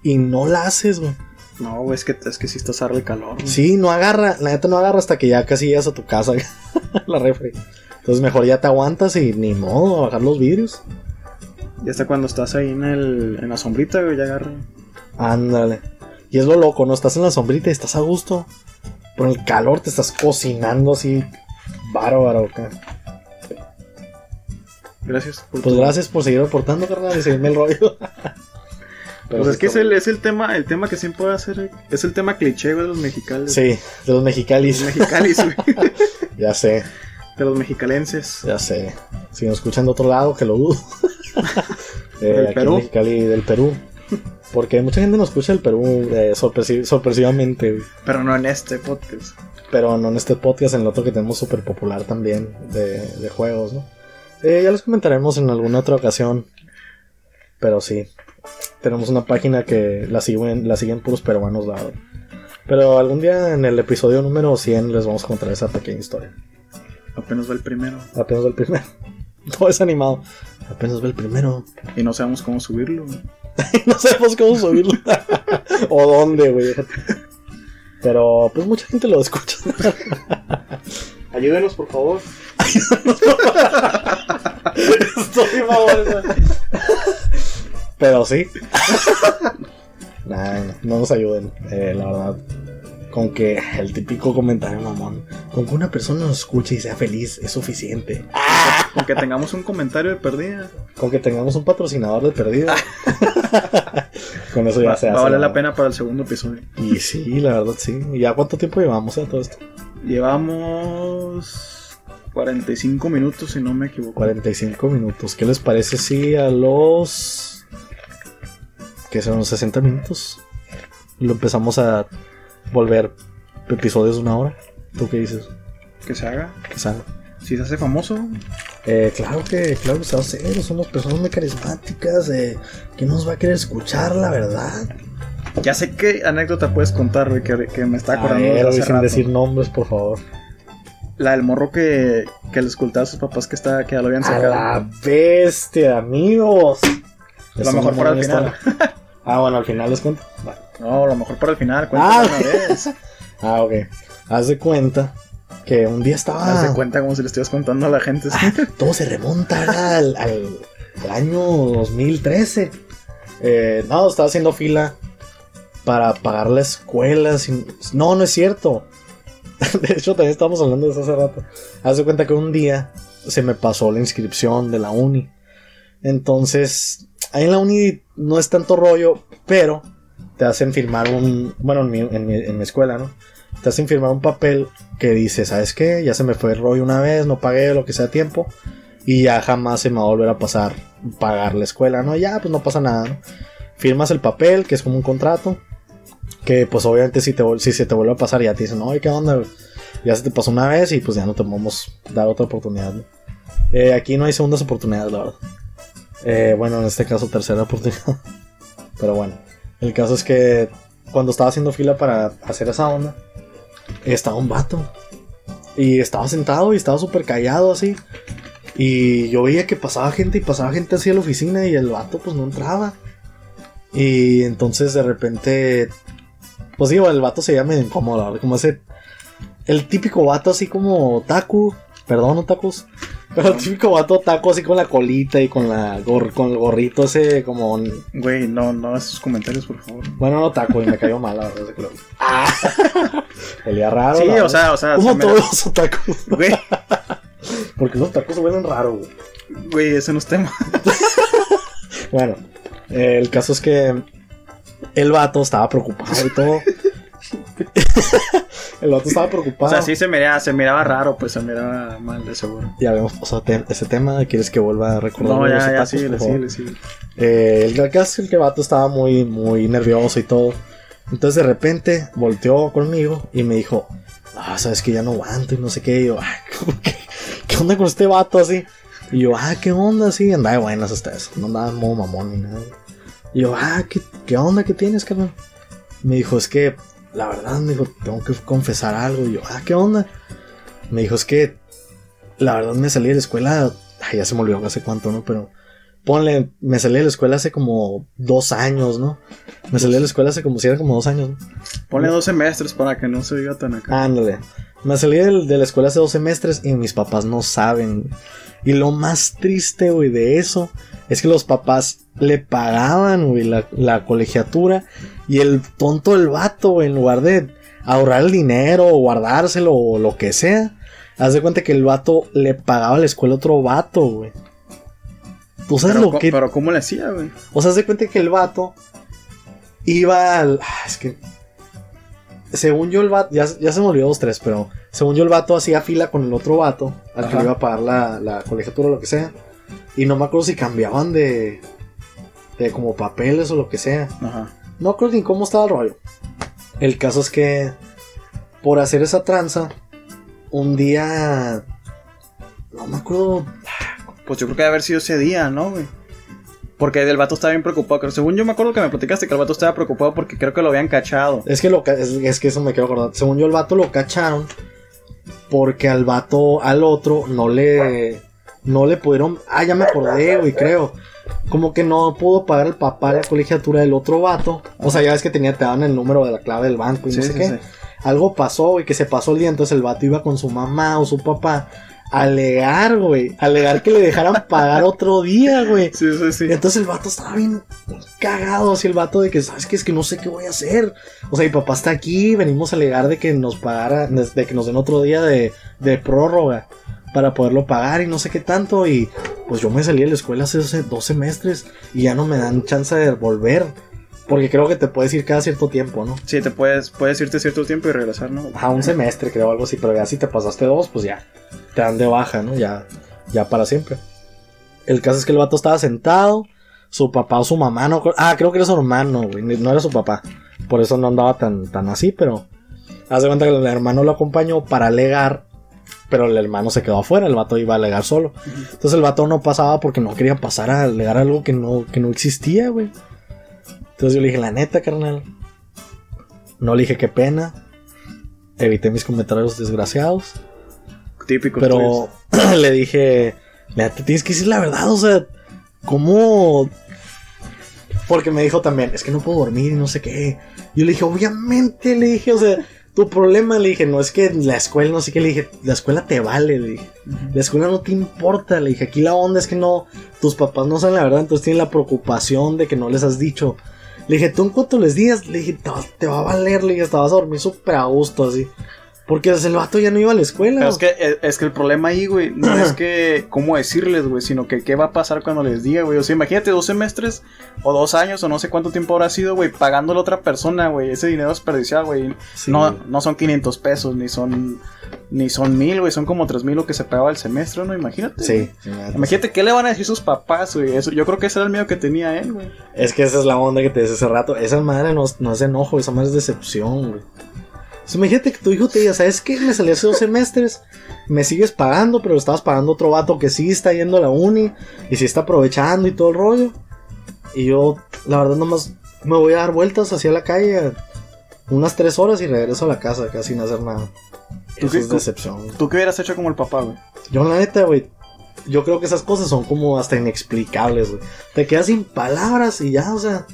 y no la haces, güey. No, güey, es que, es que sí está zarra el calor. Sí, no agarra, la neta no agarra hasta que ya casi llegas a tu casa, la refri. Entonces mejor ya te aguantas y ni modo, a bajar los vidrios. Y hasta cuando estás ahí en, el, en la sombrita, güey, ya agarra. Ándale. Y es lo loco, ¿no? Estás en la sombrita y estás a gusto. Pero en el calor te estás cocinando así. Bárbaro, acá. Gracias por Pues tu- gracias por seguir reportando, carnal, y seguirme el rollo. Pero Pues es que es el, es el tema, el tema que siempre va a ser, es el tema cliché, güey, de los mexicanos. Sí, de los Los mexicalis. mexicalis, güey. ya sé, De los mexicalenses. ya sé. Si nos escuchan de otro lado, que lo dudo. Eh, Del aquí Perú. en Mexicali del Perú. Porque mucha gente nos escucha del Perú eh, sorpresi- sorpresivamente. Pero no en este podcast. Pero no en este podcast, en el otro que tenemos súper popular también de, de juegos, ¿no? Eh, ya les comentaremos en alguna otra ocasión. Pero sí, tenemos una página que la siguen, la siguen puros peruanos, la. Pero algún día en el episodio número 100 les vamos a contar esa pequeña historia. Apenas va el primero. Apenas ve el primero. Todo es animado. Apenas ve el primero. Y no sabemos cómo subirlo. no sabemos cómo subirlo. o dónde, güey. Pero pues mucha gente lo escucha. Ayúdenos, por favor. Estoy babón, Pero sí. Nah, no, no nos ayuden, eh, la verdad. Con que el típico comentario mamón. Con que una persona nos escuche y sea feliz es suficiente. Con que tengamos un comentario de perdida. Con que tengamos un patrocinador de perdida. Con eso ya Va, se va hace. a valer la pena para el segundo episodio. Y sí, la verdad sí. ¿Y ya cuánto tiempo llevamos a todo esto? Llevamos 45 minutos, si no me equivoco. 45 minutos. ¿Qué les parece si a los. que son unos 60 minutos? Lo empezamos a volver episodios de una hora. ¿Tú qué dices? Que se haga. ¿Qué sale? Si se hace famoso, Eh, claro que, claro que se va a hacer. Somos personas muy carismáticas. Eh, que nos va a querer escuchar, la verdad? ya sé qué anécdota puedes contar, güey, que, que me está A acordando ver, de hace sin rato. decir nombres, por favor. La del morro que, que le escultaba a sus papás que, está, que ya lo habían A sacado. la bestia, amigos. Lo Es mejor el buena final. ah, bueno, al final les cuento. Vale. No, a lo mejor para el final, cuéntalo Ah. una vez. Ah, ok. Haz de cuenta que un día estaba. Haz de cuenta como si le estuvieras contando a la gente. Ah, todo se remonta al, al- al año 2013. Eh, no, estaba haciendo fila para pagar la escuela. sin- No, no es cierto. De hecho, también estábamos hablando de eso hace rato. Haz de cuenta que un día se me pasó la inscripción de la uni. Entonces, ahí en la uni no es tanto rollo, pero te hacen firmar un. Bueno, en mi, en mi- en mi escuela, ¿no? Te hacen firmar un papel que dice, ¿sabes qué? Ya se me fue rollo una vez, no pagué lo que sea tiempo. Y ya jamás se me va a volver a pasar pagar la escuela, ¿no? Ya, pues no pasa nada, ¿no? Firmas el papel, que es como un contrato. Que pues obviamente si, te, si se te vuelve a pasar ya te dicen, oye, ¿qué onda? Ya se te pasó una vez y pues ya no te podemos dar otra oportunidad, ¿no? Eh, aquí no hay segundas oportunidades, la verdad. Eh, bueno, en este caso tercera oportunidad. Pero bueno, el caso es que cuando estaba haciendo fila para hacer esa onda, estaba un vato. Y estaba sentado y estaba súper callado así. Y yo veía que pasaba gente y pasaba gente así a la oficina y el vato pues no entraba. Y entonces de repente, pues digo, el vato se llama incómodo, como ese, el típico vato así como otaku, perdón otakus, pero típico vato otaku así con la colita y con la gor- con el gorrito ese como, Güey, no, no esos comentarios, por favor. bueno, no otaku y me cayó mal, la verdad, ese creo. Olía raro. Sí, o sea, o sea, Como todos los otakus. Güey, Porque los tacos huelen raro, güey. güey, ese no es tema. Bueno, eh, el caso es que el vato estaba preocupado y todo. el vato estaba O preocupado. sea, sí se miraba, se miraba raro, pues se miraba mal, de seguro. Ya habíamos pasado te- ese tema. ¿Quieres que vuelva a recordar? No, los ya, ya, otakus, síguele, síguele, síguele. Eh, el caso es que el vato estaba muy, muy nervioso y todo. Entonces de repente volteó conmigo y me dijo, ah, sabes que ya no aguanto y no sé qué. Y yo, "Ay, ¿cómo que- ¿qué onda con este vato así? Y yo, ah, ¿qué onda? Sí, andaba de buenas hasta eso. No andaba en modo mamón ni nada. Y yo, ah, ¿qué, qué onda que tienes, carnal? Me dijo, es que, la verdad, me dijo, tengo que confesar algo. Y yo, ah, ¿qué onda? Me dijo, es que, la verdad, me salí de la escuela. Ay, ya se me olvidó hace cuánto, ¿no? Pero ponle, me salí de la escuela hace como dos años, ¿no? Me salí de la escuela hace como si era como dos años, ¿no? Ponle dos semestres para que no se diga tan acá. Ándale. Me salí del- de, la escuela hace dos semestres y mis papás no saben. Y lo más triste, güey, de eso es que los papás le pagaban, güey, la, la colegiatura. Y el tonto del vato, güey, en lugar de ahorrar el dinero o guardárselo o lo que sea, haz de cuenta que el vato le pagaba a la escuela otro vato, güey. ¿Tú sabes Pero, lo que pero ¿cómo le hacía, güey? o sea, se cuenta que el vato iba al. ah, Es que. Según yo, el vato. Ya, ya se me olvidó dos, tres, pero. Según yo, el vato hacía fila con el otro vato. Al que le iba a pagar la, la colegiatura o lo que sea. Y no me acuerdo si cambiaban de. de como papeles o lo que sea. Ajá. No creo ni cómo estaba el rollo. El caso es que por hacer esa tranza, un día. No me acuerdo. Pues yo creo que debe haber sido ese día, ¿no, güey? Porque el vato estaba bien preocupado. Pero según yo me acuerdo que me platicaste que el vato estaba preocupado porque creo que lo habían cachado. Es que, lo, es, es que eso me quiero acordar. Según yo, el vato lo cacharon porque al vato, al otro, no le. No le pudieron. Ah, ya me acordé, güey, creo. Como que no pudo pagar el papá la colegiatura del otro vato. O sea, ya ves que tenía, te daban el número de la clave del banco y no sé qué. Algo pasó, güey, que se pasó el día. Entonces el vato iba con su mamá o su papá alegar, güey. Alegar que le dejaran pagar otro día, güey. Sí, sí, sí. Y entonces el vato estaba bien cagado, así el vato de que, ¿sabes qué? Es que no sé qué voy a hacer. O sea, mi papá está aquí, venimos a alegar de que nos pagara, de que nos den otro día de, de prórroga para poderlo pagar y no sé qué tanto. Y pues yo me salí de la escuela hace hace dos semestres y ya no me dan chance de volver. Porque creo que te puedes ir cada cierto tiempo, ¿no? Sí, te puedes, puedes irte cierto tiempo y regresar, ¿no? A un semestre, creo, algo así. Pero ya si te pasaste dos, pues ya te dan de baja, ¿no? Ya, ya para siempre. El caso es que el vato estaba sentado. Su papá o su mamá, no. Ah, creo que era su hermano, güey. No era su papá. Por eso no andaba tan, tan así, pero. Haz de cuenta que el hermano lo acompañó para alegar. Pero el hermano se quedó afuera, el vato iba a alegar solo. Entonces el vato no pasaba porque no quería pasar a alegar algo que no, que no existía, güey. Entonces yo le dije, la neta, carnal. No le dije qué pena. Evité mis comentarios desgraciados. Típico. Pero le dije, "Mira, te tienes que decir la verdad, o sea, ¿cómo? Porque me dijo también, es que no puedo dormir y no sé qué. Yo le dije, obviamente, le dije, o sea, tu problema, le dije, no es que la escuela, no sé qué, le dije, la escuela te vale, le dije. La escuela no te importa, le dije, aquí la onda es que no, tus papás no saben la verdad, entonces tienen la preocupación de que no les has dicho. Le dije, tú en cuanto les digas, le dije, te va, te va a valer, le dije, te vas a dormir súper a gusto, así. Porque el vato ya no iba a la escuela. Pero es que, es, es que el problema ahí, güey, no es que cómo decirles, güey, sino que qué va a pasar cuando les diga, güey. O sea, imagínate dos semestres o dos años o no sé cuánto tiempo habrá sido, güey, pagándole a otra persona, güey. Ese dinero desperdiciado, güey. Sí. No, no son 500 pesos, ni son ni son mil, güey. Son como tres mil lo que se pagaba el semestre, ¿no? Imagínate. Sí. Imagínate qué le van a decir sus papás, güey. Eso, yo creo que ese era el miedo que tenía él, güey. Es que esa es la onda que te decía hace rato. Esa madre no, no es enojo, esa madre es decepción, güey. Sea, imagínate que tu hijo te diga, ¿sabes qué? Me salí hace dos semestres, me sigues pagando, pero estabas pagando otro vato que sí está yendo a la uni y sí está aprovechando y todo el rollo. Y yo, la verdad, nomás me voy a dar vueltas hacia la calle unas tres horas y regreso a la casa casi sin hacer nada. ¿Tú Eso qué- es tú- decepción. güey. ¿Tú qué hubieras hecho como el papá, güey? Yo, la neta, güey. Yo creo que esas cosas son como hasta inexplicables, güey. Te quedas sin palabras y ya, o sea,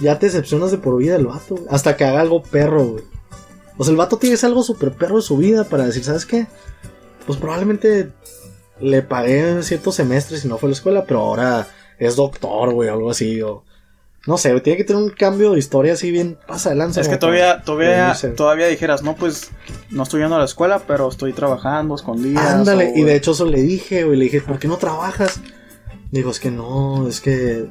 ya te decepcionas de por vida el vato, güey. Hasta que haga algo perro, güey. O sea, el vato tiene algo súper perro de su vida para decir, ¿sabes qué? Pues probablemente le pagué ciertos semestres y no fue a la escuela, pero ahora es doctor, güey, algo así, o... No sé, tiene que tener un cambio de historia así bien pasa de lanza. Es que todavía, todavía, todavía dijeras, no, pues no estoy yendo a la escuela, pero estoy trabajando escondidas. Ándale, o- y de hecho eso le dije, güey, le dije, ¿por qué no trabajas? Dijo, es que no, es que...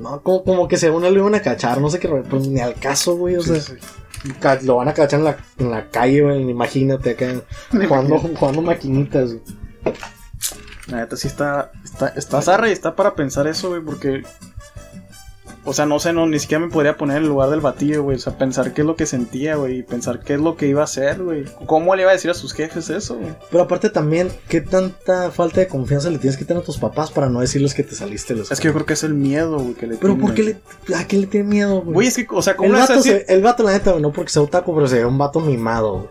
No, como, como que según él lo iban a cachar, no sé qué, pues ni al caso, güey, o Sí, sea, sí. lo van a cachar en la, en la calle, güey, imagínate acá, jugando, jugando maquinitas, güey. La neta sí está, está, está zarra y está para pensar eso, güey, porque... O sea, no sé, no, ni siquiera me podría poner en el lugar del batillo, güey. O sea, pensar qué es lo que sentía, güey. Pensar qué es lo que iba a hacer, güey. ¿Cómo le iba a decir a sus jefes eso, güey? Pero aparte también, ¿qué tanta falta de confianza le tienes que tener a tus papás para no decirles que te saliste la Es que yo creo que es el miedo, güey, que le Pero tienen. ¿por qué le, a qué le tiene miedo, güey? Güey, es que, o sea, ¿cómo el vato, se- el vato, la neta, no porque sea otaku, pero se ve un vato mimado, güey.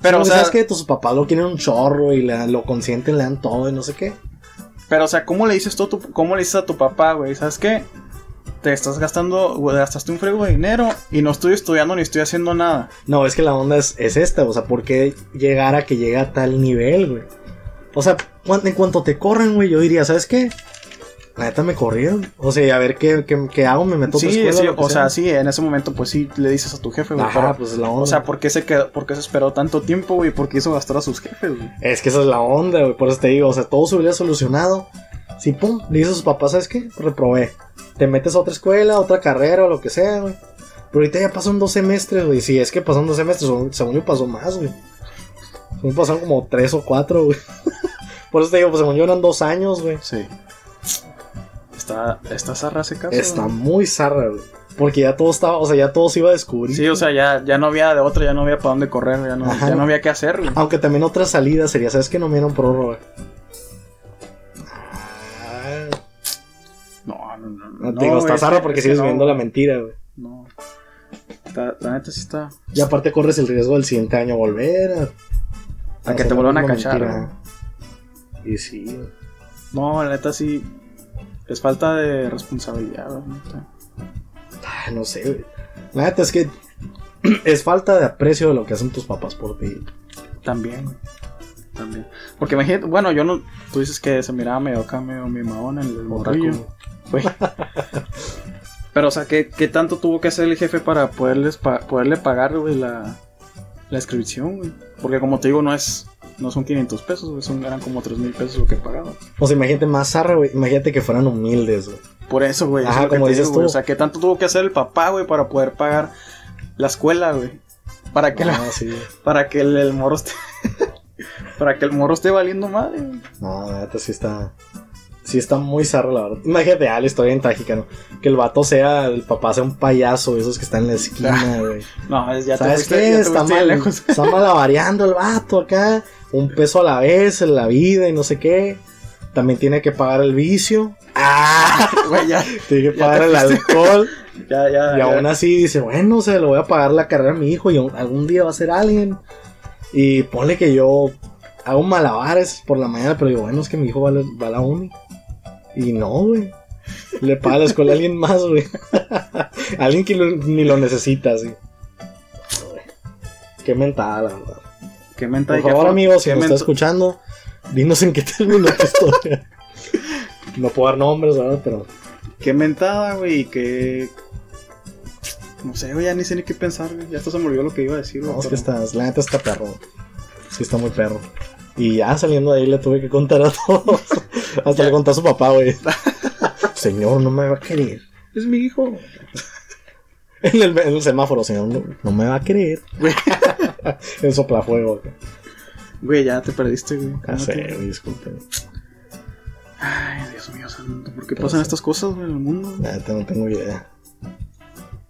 Pero, o sea, ¿sabes que tus papás lo quieren un chorro y le, lo consienten, le dan todo y no sé qué? pero, o sea, ¿cómo le dices tú, tu- cómo le dices a tu papá, güey? ¿Sabes qué? Te estás gastando, gastaste un frego de dinero y no estoy estudiando ni estoy haciendo nada. No, es que la onda es, es esta, o sea, ¿por qué llegar a que llegue a tal nivel, güey? O sea, en cuanto te corren, güey, yo diría, ¿sabes qué? La neta me corrieron. O sea, a ver qué, qué, qué hago, me meto a otra Sí, escuela, o sea, sí, en ese momento, pues sí, le dices a tu jefe, güey. Ajá, pero- pues es la onda. O sea, ¿por qué se quedó, por qué se esperó tanto tiempo, güey? ¿Por qué hizo gastar a sus jefes, güey? Es que esa es la onda, güey. Por eso te digo, o sea, todo se hubiera solucionado. Si, pum, le dices a sus papás, ¿sabes qué? Reprobé. Te metes a otra escuela, a otra carrera o lo que sea, güey. Pero ahorita ya pasaron dos semestres, güey. Si es que pasaron dos semestres, según- yo pasó más, güey. Según pasaron como tres o cuatro, güey. Por eso te digo, pues según yo eran dos años, güey. Sí. está, está zarra ese caso. Está güey. muy zarra, güey. Porque ya todo estaba, o sea, ya todo se iba a descubrir. Sí, o sea, ya, ya no había de otra, ya no había para dónde correr, ya no, Ajá. ya no había qué hacer. güey. Aunque también otra salida sería, ¿sabes que no me dieron prórroga? No, te digo, está zarra porque es que sigues no, viendo la mentira, güey. No. La neta sí está. Y aparte corres el riesgo del siguiente año volver a... A que te vuelvan a cachar. Y sí, güey. No, la neta sí. Es falta de responsabilidad, güey. Ay, no sé, güey. La neta es que es falta de aprecio de lo que hacen tus papás por ti. También, güey. También. Porque imagínate, bueno, yo no. Tú dices que se miraba medio acá, medio mimadón en el morrillo. Güey. Pero, o sea, ¿qué, qué tanto tuvo que hacer el jefe para poderles pa- poderle pagar, güey, la, la inscripción, güey? Porque, como te digo, no es. No son 500 pesos, güey, son, eran como 3 mil pesos lo que pagaban. O sea, imagínate más zarra, güey. Imagínate que fueran humildes, güey. Por eso, güey. Ajá, eso es lo que como te dices digo, güey. tú. O sea, ¿qué tanto tuvo que hacer el papá, güey, para poder pagar la escuela, güey? Para que, la- Ah, sí, güey. para que el, el morro esté. para que el morro esté valiendo madre, güey. No, la neta sí está. Sí está muy zarra, la verdad. Imagínate, ah, la historia en trágica, ¿no? Que el vato sea, el papá sea un payaso, esos que están en la esquina, güey. No, ya te ¿Sabes fuiste- qué? ya te Está mal, lejos. está malabareando el vato acá. Un peso a la vez en la vida y no sé qué. También tiene que pagar el vicio. ¡Ah! Güey, ya, Tiene que pagar te el alcohol. ya, ya. Y ya. aún así dice, bueno, o sea, le voy a pagar la carrera a mi hijo y algún día va a ser alguien. Y ponle que yo hago malabares por la mañana, pero digo, bueno, es que mi hijo va a la, va a la uni. Y no, güey. Le paga la escuela a alguien más, güey. alguien que lo- ni lo necesita, sí. Qué mentada, la verdad. Qué menta Por favor, amigos, si nos está escuchando, dinos en qué terminó tu historia. No puedo dar nombres, ¿verdad? Pero Qué mentada, güey, y qué. No sé, güey, ya ni sé ni qué pensar, güey. Ya hasta se me olvidó lo que iba a decir, güey. No, es que pero- está, la neta está perro. Sí, está muy perro. Y ya saliendo de ahí le tuve que contar a todos. Hasta Ya. le conté a su papá, güey. Señor, no me va a querer. Es mi hijo. En el, en el semáforo, señor, no, no me va a querer. El soplafuego. güey. Güey, ya te perdiste, güey. Ya sé, güey, disculpen. Ay, Dios mío santo. ¿Por qué Pero pasan sí. estas cosas, güey, en el mundo? Neta no tengo idea.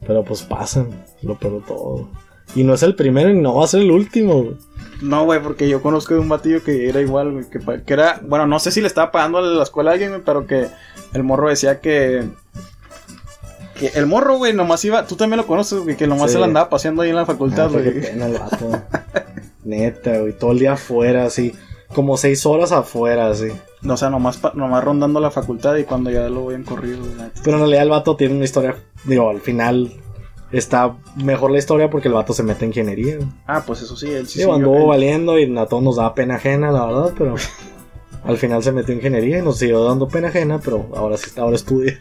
Pero pues pasan, lo peor todo. Y no es el primero y no va a ser el último. güey. No, güey, porque yo conozco de un batillo que era igual, güey. Que, que era, bueno, no sé si le estaba pagando a la escuela a alguien, güey, pero que el morro decía que. Que el morro, güey, nomás iba. Tú también lo conoces, güey, que nomás Sí. se la andaba paseando ahí en la facultad, Ah, qué güey. pena el vato. Neta, güey, todo el día afuera, así. Como seis horas afuera, así. O sea, nomás, nomás rondando la facultad y cuando ya lo habían corrido, güey. Pero en realidad el vato tiene una historia. Digo, al final está mejor la historia porque el vato se mete en ingeniería. Ah, pues eso sí, él sí. Siguió- anduvo él- valiendo y a todos nos daba pena ajena, la verdad, pero al final se metió en ingeniería y nos siguió dando pena ajena, pero ahora sí ahora estudia.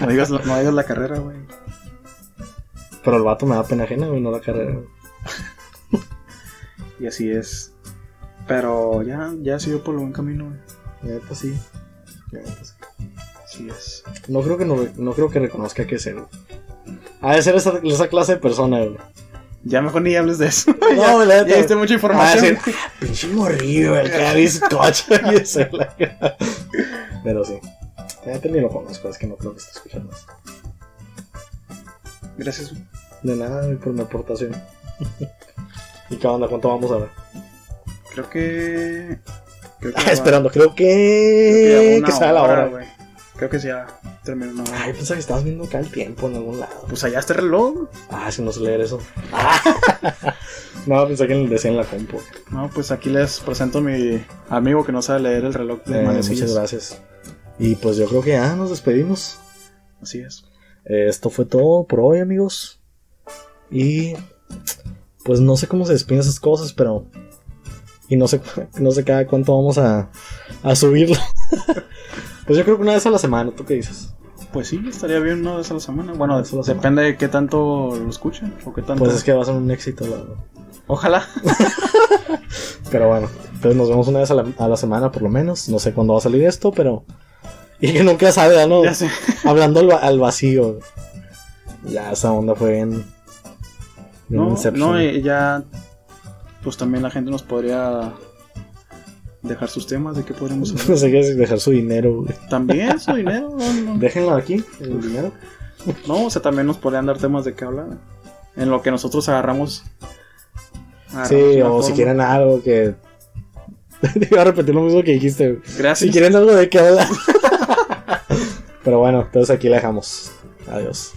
No digas, la- no digas la carrera, güey. pero el vato me da pena ajena, güey, no la carrera. Y así es. Pero ya, ya siguió por el buen camino, güey. Neta sí. Neta sí. Así es. No creo que no, no creo que reconozca que es él. Ha de ser esa, esa clase de persona, güey. Ya mejor ni hables de eso. No, ya, ya diste mucha Ah, información. sí. Pinche morrillo, el que bizcocho. Pero sí. Neta ni lo conozco, es que no creo que esté escuchando. Gracias. De nada, por mi aportación. ¿Y qué onda? ¿Cuánto vamos a ver? Creo que. Creo Ah, ya va- esperando, creo creo que que. ya va Que una sea la hora. güey. Creo que sí, ya terminó. Ay, pensaba que estabas viendo acá el tiempo en algún lado. Pues allá está el reloj. Ah, si no sé leer eso. no, pensé que decía en la compu. No, pues aquí les presento a mi amigo que no sabe leer el reloj de Eh, muchas gracias. Y pues yo creo que ya nos despedimos. Así es. Eh, esto fue todo por hoy, amigos. Y pues no sé cómo se despiden esas cosas, pero. Y no sé, no sé cada cuánto vamos a, a subirlo. pues yo creo que una vez a la semana, ¿tú qué dices? Pues sí, estaría bien una vez a la semana. Bueno, la semana. depende de qué tanto lo escuchen o qué tanto. Pues es que va a ser un éxito, la verdad. Ojalá. Pero bueno, entonces nos vemos una vez a la, a la semana por lo menos. No sé cuándo va a salir esto, pero. Y que nunca sabe, ¿no? ya sé. Hablando al, va- al vacío. Ya esa onda fue en. en No, Inception. no, y ya. Pues también la gente nos podría dejar sus temas de qué hablar. No sé qué es dejar su dinero, güey. También su dinero, no, no. Déjenlo aquí, el dinero. No, o sea, también nos podrían dar temas de qué hablar. En lo que nosotros agarramos. agarramos Sí, o si quieren algo que. Iba a repetir lo mismo que dijiste, güey. Gracias. Si quieren algo de qué hablar. Pero bueno, entonces aquí la dejamos. Adiós.